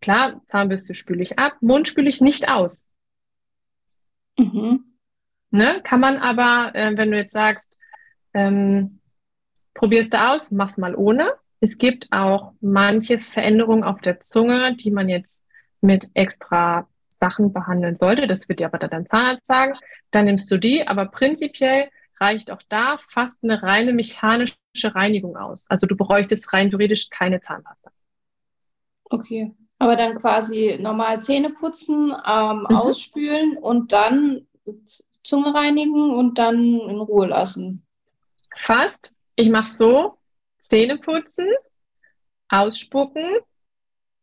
klar, Zahnbürste spüle ich ab, Mund spüle ich nicht aus. Mhm. Ne? Kann man aber, äh, wenn du jetzt sagst, ähm, probierst du aus, mach's mal ohne. Es gibt auch manche Veränderungen auf der Zunge, die man jetzt mit extra Sachen behandeln sollte, das wird dir aber dann dein Zahnarzt sagen, dann nimmst du die, aber prinzipiell reicht auch da fast eine reine mechanische Reinigung aus. Also du bräuchtest rein juridisch keine Zahnpasta. Okay, aber dann quasi normal Zähne putzen, ähm, mhm. ausspülen und dann Zunge reinigen und dann in Ruhe lassen. Fast. Ich mache so: Zähne putzen, ausspucken,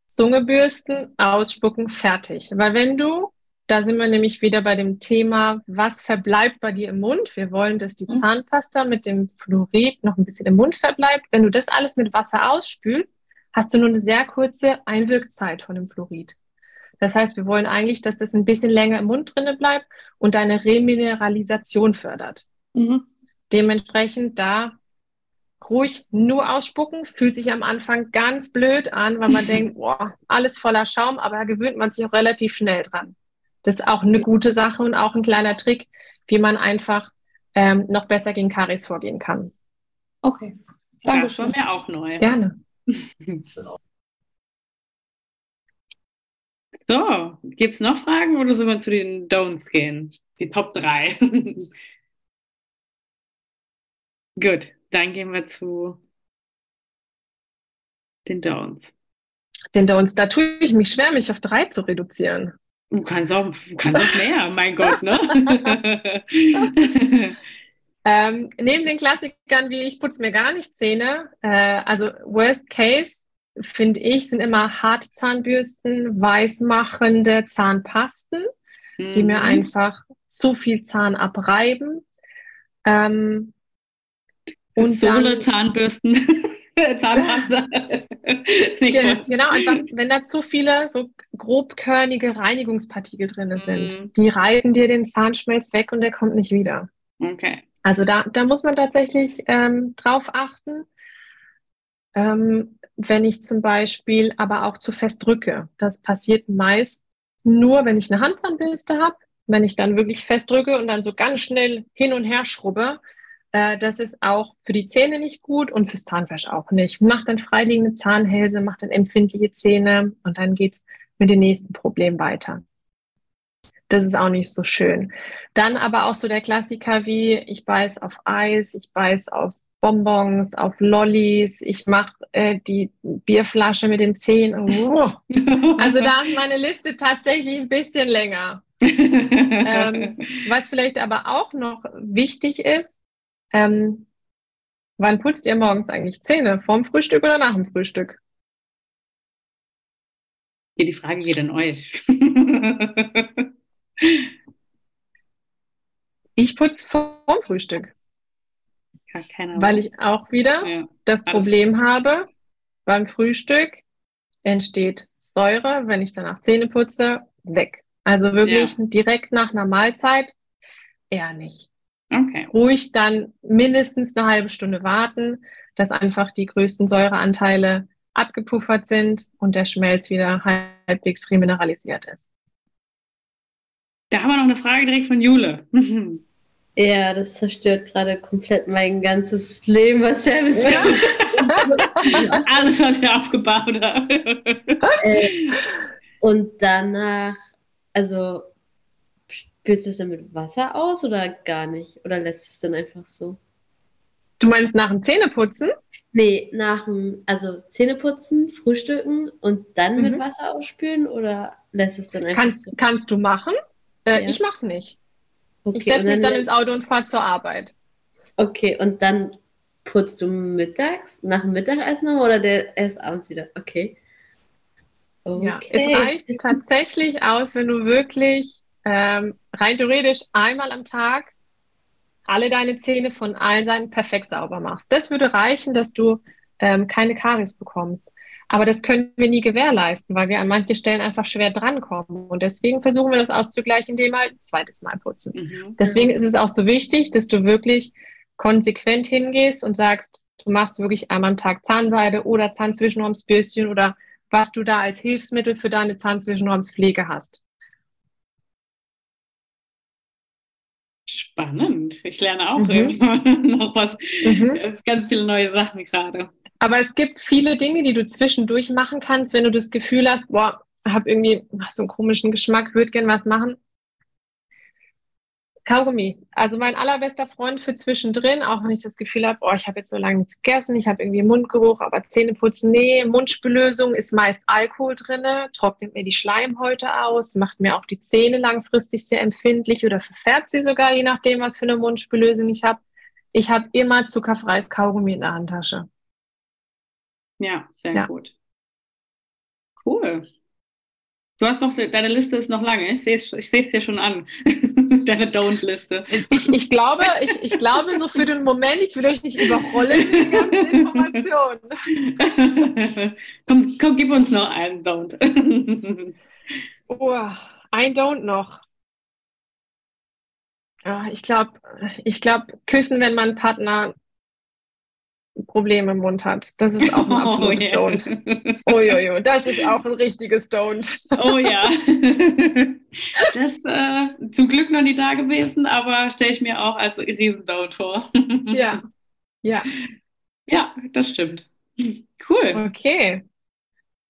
Zunge bürsten, ausspucken, fertig. Weil wenn du, da sind wir nämlich wieder bei dem Thema, was verbleibt bei dir im Mund? Wir wollen, dass die mhm. Zahnpasta mit dem Fluorid noch ein bisschen im Mund verbleibt. Wenn du das alles mit Wasser ausspülst, hast du nur eine sehr kurze Einwirkzeit von dem Fluorid. Das heißt, wir wollen eigentlich, dass das ein bisschen länger im Mund drinne bleibt und deine Remineralisation fördert. Mhm. Dementsprechend da ruhig nur ausspucken. Fühlt sich am Anfang ganz blöd an, weil man denkt, boah, alles voller Schaum, aber da gewöhnt man sich auch relativ schnell dran. Das ist auch eine gute Sache und auch ein kleiner Trick, wie man einfach ähm, noch besser gegen Karies vorgehen kann. Okay. Danke schon. Ja, mir auch neu. Gerne. so, gibt es noch Fragen oder sollen wir zu den Don'ts gehen? Die Top 3. Gut. Dann gehen wir zu den Downs. Den Downs, da tue ich mich schwer, mich auf drei zu reduzieren. Du kannst auch, du kannst auch mehr, mein Gott, ne? ähm, neben den Klassikern wie ich putze mir gar nicht Zähne, äh, also Worst Case finde ich, sind immer Hartzahnbürsten, weißmachende Zahnpasten, mhm. die mir mhm. einfach zu viel Zahn abreiben. Ähm, und Sohle, Zahnbürsten, Zahnpasta. genau, genau, einfach, wenn da zu viele so grobkörnige Reinigungspartikel drin sind, mm. die reiben dir den Zahnschmelz weg und der kommt nicht wieder. Okay. Also da, da muss man tatsächlich ähm, drauf achten. Ähm, wenn ich zum Beispiel aber auch zu fest drücke. Das passiert meist nur, wenn ich eine Handzahnbürste habe. Wenn ich dann wirklich fest drücke und dann so ganz schnell hin und her schrubbe, äh, das ist auch für die Zähne nicht gut und fürs Zahnfleisch auch nicht. Macht dann freiliegende Zahnhälse, macht dann empfindliche Zähne und dann geht's mit dem nächsten Problem weiter. Das ist auch nicht so schön. Dann aber auch so der Klassiker wie ich beiß auf Eis, ich beiß auf Bonbons, auf Lollis, ich mache äh, die Bierflasche mit den Zähnen. Oh. Also da ist meine Liste tatsächlich ein bisschen länger. ähm, was vielleicht aber auch noch wichtig ist, ähm, wann putzt ihr morgens eigentlich Zähne? Vorm Frühstück oder nach dem Frühstück? Hier die Frage geht an euch. ich putze vorm Frühstück. Weil ich auch wieder ja, das Problem alles. habe, beim Frühstück entsteht Säure, wenn ich danach Zähne putze, weg. Also wirklich ja. direkt nach einer Mahlzeit eher nicht. Okay. Ruhig dann mindestens eine halbe Stunde warten, dass einfach die größten Säureanteile abgepuffert sind und der Schmelz wieder halbwegs remineralisiert ist. Da haben wir noch eine Frage direkt von Jule. Ja, das zerstört gerade komplett mein ganzes Leben, was Service ja. Alles, was wir aufgebaut haben. Äh, und danach, also spürst du es dann mit Wasser aus oder gar nicht? Oder lässt es dann einfach so? Du meinst nach dem Zähneputzen? Nee, nach dem, also Zähneputzen, Frühstücken und dann mit Mhm. Wasser ausspülen oder lässt es dann einfach Kannst, so? kannst du machen. Äh, Ja. Ich mach's nicht. Okay, Ich setze mich dann ins Auto und fahre zur Arbeit. Okay, und dann putzt du mittags, nach dem Mittagessen noch oder der erst abends wieder? Okay. Ja, Okay. es reicht tatsächlich aus, wenn du wirklich ähm, rein theoretisch einmal am Tag alle deine Zähne von allen Seiten perfekt sauber machst. Das würde reichen, dass du ähm, keine Karies bekommst. Aber das können wir nie gewährleisten, weil wir an manchen Stellen einfach schwer drankommen. Und deswegen versuchen wir das auszugleichen, indem wir halt ein zweites Mal putzen. Mhm. Deswegen ist es auch so wichtig, dass du wirklich konsequent hingehst und sagst, du machst wirklich einmal am Tag Zahnseide oder Zahnzwischenraumsbürstchen oder was du da als Hilfsmittel für deine Zahnzwischenraumspflege hast. Spannend. Ich lerne auch Mhm. immer noch was, äh, ganz viele neue Sachen gerade. Aber es gibt viele Dinge, die du zwischendurch machen kannst, wenn du das Gefühl hast, boah, hab irgendwie ach, so einen komischen Geschmack, würde gern was machen. Kaugummi. Also mein allerbester Freund für zwischendrin, auch wenn ich das Gefühl habe, oh, ich habe jetzt so lange nichts gegessen, ich habe irgendwie Mundgeruch, aber Zähneputzen, nee, Mundspüllösung ist meist Alkohol drinne, trocknet mir die Schleimhäute aus, macht mir auch die Zähne langfristig sehr empfindlich oder verfärbt sie sogar, je nachdem, was für eine Mundspüllösung ich habe. Ich habe immer zuckerfreies Kaugummi in der Handtasche. Ja, sehr Ja. gut. Cool. Du hast noch, deine Liste ist noch lange. Ich sehe es ich dir schon an. Deine Don't-Liste. Ich, ich, glaube, ich, ich glaube, so für den Moment, ich will euch nicht überrollen mit den ganzen Informationen. komm, komm, gib uns noch einen Don't. Oh, ein Don't noch. Ja, ich glaube, ich glaube, küssen, wenn mein Partner Probleme im Mund hat. Das ist auch ein absolutes yeah. Don't. Uiuiui, das ist auch ein richtiges Don't. Oh ja. Das äh, zum Glück noch nie da gewesen, aber stelle ich mir auch als Riesen-Don't vor. Ja, ja, Ja, das stimmt. Cool. okay.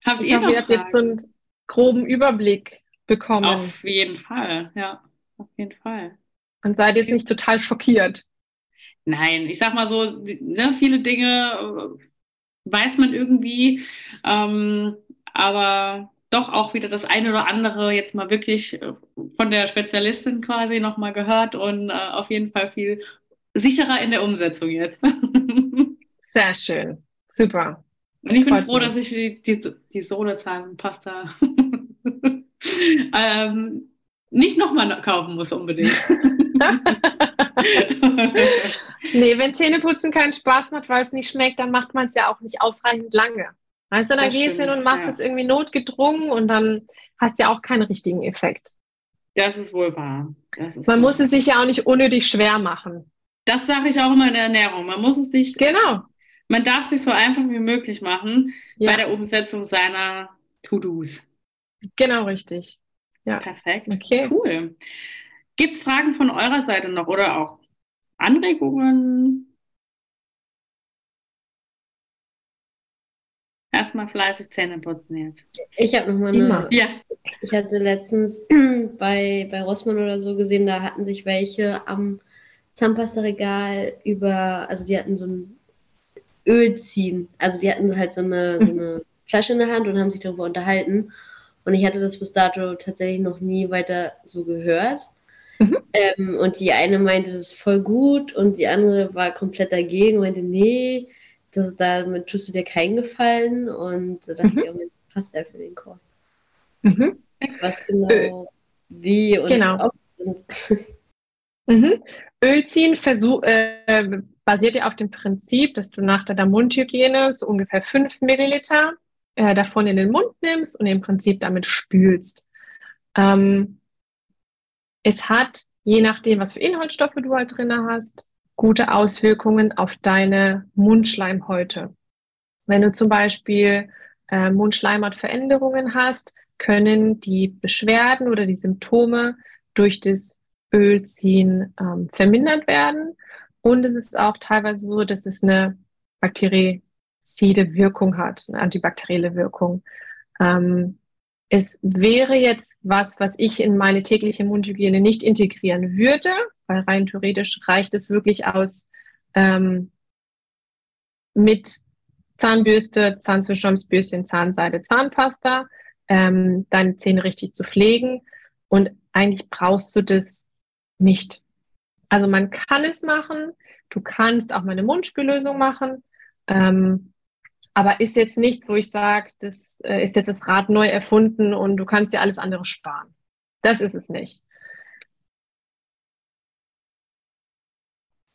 Habt Ich ihr hoffe, noch ihr habt jetzt so einen groben Überblick bekommen Auf jeden Fall, ja. Auf jeden Fall. und seid jetzt nicht total schockiert. Nein, ich sag mal so, ne, viele Dinge äh, weiß man irgendwie, ähm, aber doch auch wieder das eine oder andere jetzt mal wirklich äh, von der Spezialistin quasi nochmal gehört und äh, auf jeden Fall viel sicherer in der Umsetzung jetzt. und Sehr schön. Super. ich bin Freut froh, mich. dass ich die, die, die Sohnezahnpasta ähm, nicht nochmal kaufen muss unbedingt. Nee, wenn Zähneputzen keinen Spaß macht, weil es nicht schmeckt, dann macht man es ja auch nicht ausreichend lange. Weißt du, dann Das gehst du hin und machst ja. es irgendwie notgedrungen und dann hast du ja auch keinen richtigen Effekt. Das ist wohl wahr. Ist Man muss es sich ja auch nicht unnötig schwer machen. Das sage ich auch immer in der Ernährung. Man muss es sich, Genau. man darf es sich so einfach wie möglich machen Ja, bei der Umsetzung seiner To-Dos. genau richtig. Perfekt. Okay. Cool. Gibt es Fragen von eurer Seite noch oder auch Anregungen? Erstmal fleißig Zähne putzen jetzt. Ich habe nochmal eine. Ja. Ich hatte letztens bei, bei Rossmann oder so gesehen, da hatten sich welche am Zahnpastaregal über, also die hatten so ein Öl ziehen. Also die hatten halt so eine, so eine Flasche in der Hand und haben sich darüber unterhalten. Und ich hatte das bis dato tatsächlich noch nie weiter so gehört. Mhm. Ähm, und die eine meinte, das ist voll gut und die andere war komplett dagegen und meinte, nee, das, damit tust du dir keinen Gefallen. Und da dachte Mhm. ich, passt ja für den Chor. Mhm. Was genau, wie und Genau. ob. Und Mhm. Ölziehen versuch, äh, basiert ja auf dem Prinzip, dass du nach deiner Mundhygiene so ungefähr 5 Milliliter äh, davon in den Mund nimmst und im Prinzip damit spülst. Ähm, es hat, je nachdem, was für Inhaltsstoffe du halt drin hast, gute Auswirkungen auf deine Mundschleimhäute. Wenn du zum Beispiel äh, Mundschleimhautveränderungen hast, können die Beschwerden oder die Symptome durch das Ölziehen ähm, vermindert werden. Und es ist auch teilweise so, dass es eine Antibizide Wirkung hat, eine antibakterielle Wirkung. Ähm, es wäre jetzt was, was ich in meine tägliche Mundhygiene nicht integrieren würde, weil rein theoretisch reicht es wirklich aus, ähm, mit Zahnbürste, Zahnzwischenbürstchen, Zahnseide, Zahnpasta, ähm, deine Zähne richtig zu pflegen. Und eigentlich brauchst du das nicht. Also man kann es machen. Du kannst auch mal eine Mundspüllösung machen. Ähm, aber ist jetzt nichts, wo ich sage, das äh, ist jetzt das Rad neu erfunden und du kannst dir alles andere sparen. Das ist es nicht.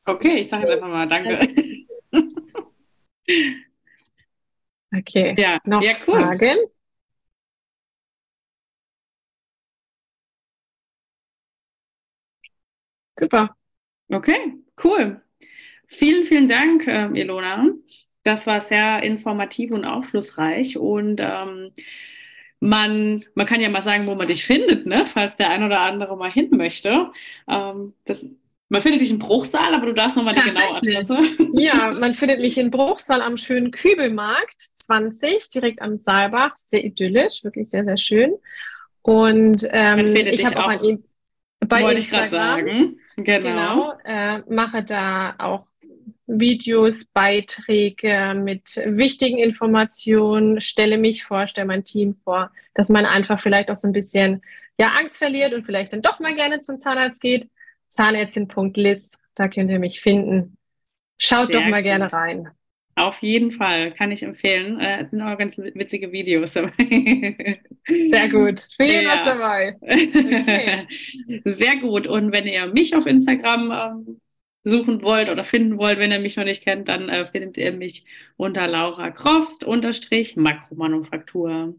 Okay, ich sage jetzt einfach mal Danke. Okay. Ja, noch ja, cool. Fragen? Super. Okay, cool. Vielen, vielen Dank, äh, Ilona. Das war sehr informativ und aufschlussreich und ähm, man, man kann ja mal sagen, wo man dich findet, ne? falls der ein oder andere mal hin möchte. Ähm, das, man findet dich im Bruchsal, aber du darfst nochmal die genaue Adresse. Ja, man findet mich in Bruchsal am schönen Kübelmarkt 20, direkt am Saalbach. Sehr idyllisch, wirklich sehr, sehr schön. Und ähm, ich habe auch, auch ein bei Wollte Instagram. ich sagen. Genau. genau äh, mache da auch Videos, Beiträge mit wichtigen Informationen, stelle mich vor, stelle mein Team vor, dass man einfach vielleicht auch so ein bisschen ja, Angst verliert und vielleicht dann doch mal gerne zum Zahnarzt geht. Zahnärztin.lis, da könnt ihr mich finden. Schaut Sehr doch mal gut. gerne rein. Auf jeden Fall, kann ich empfehlen. Äh, es sind auch ganz witzige Videos dabei. Sehr gut. Viel ja. was dabei. Okay. Sehr gut. Und wenn ihr mich auf Instagram ähm, suchen wollt oder finden wollt, wenn ihr mich noch nicht kennt, dann äh, findet ihr mich unter Laura Croft unterstrich Makromanufaktur.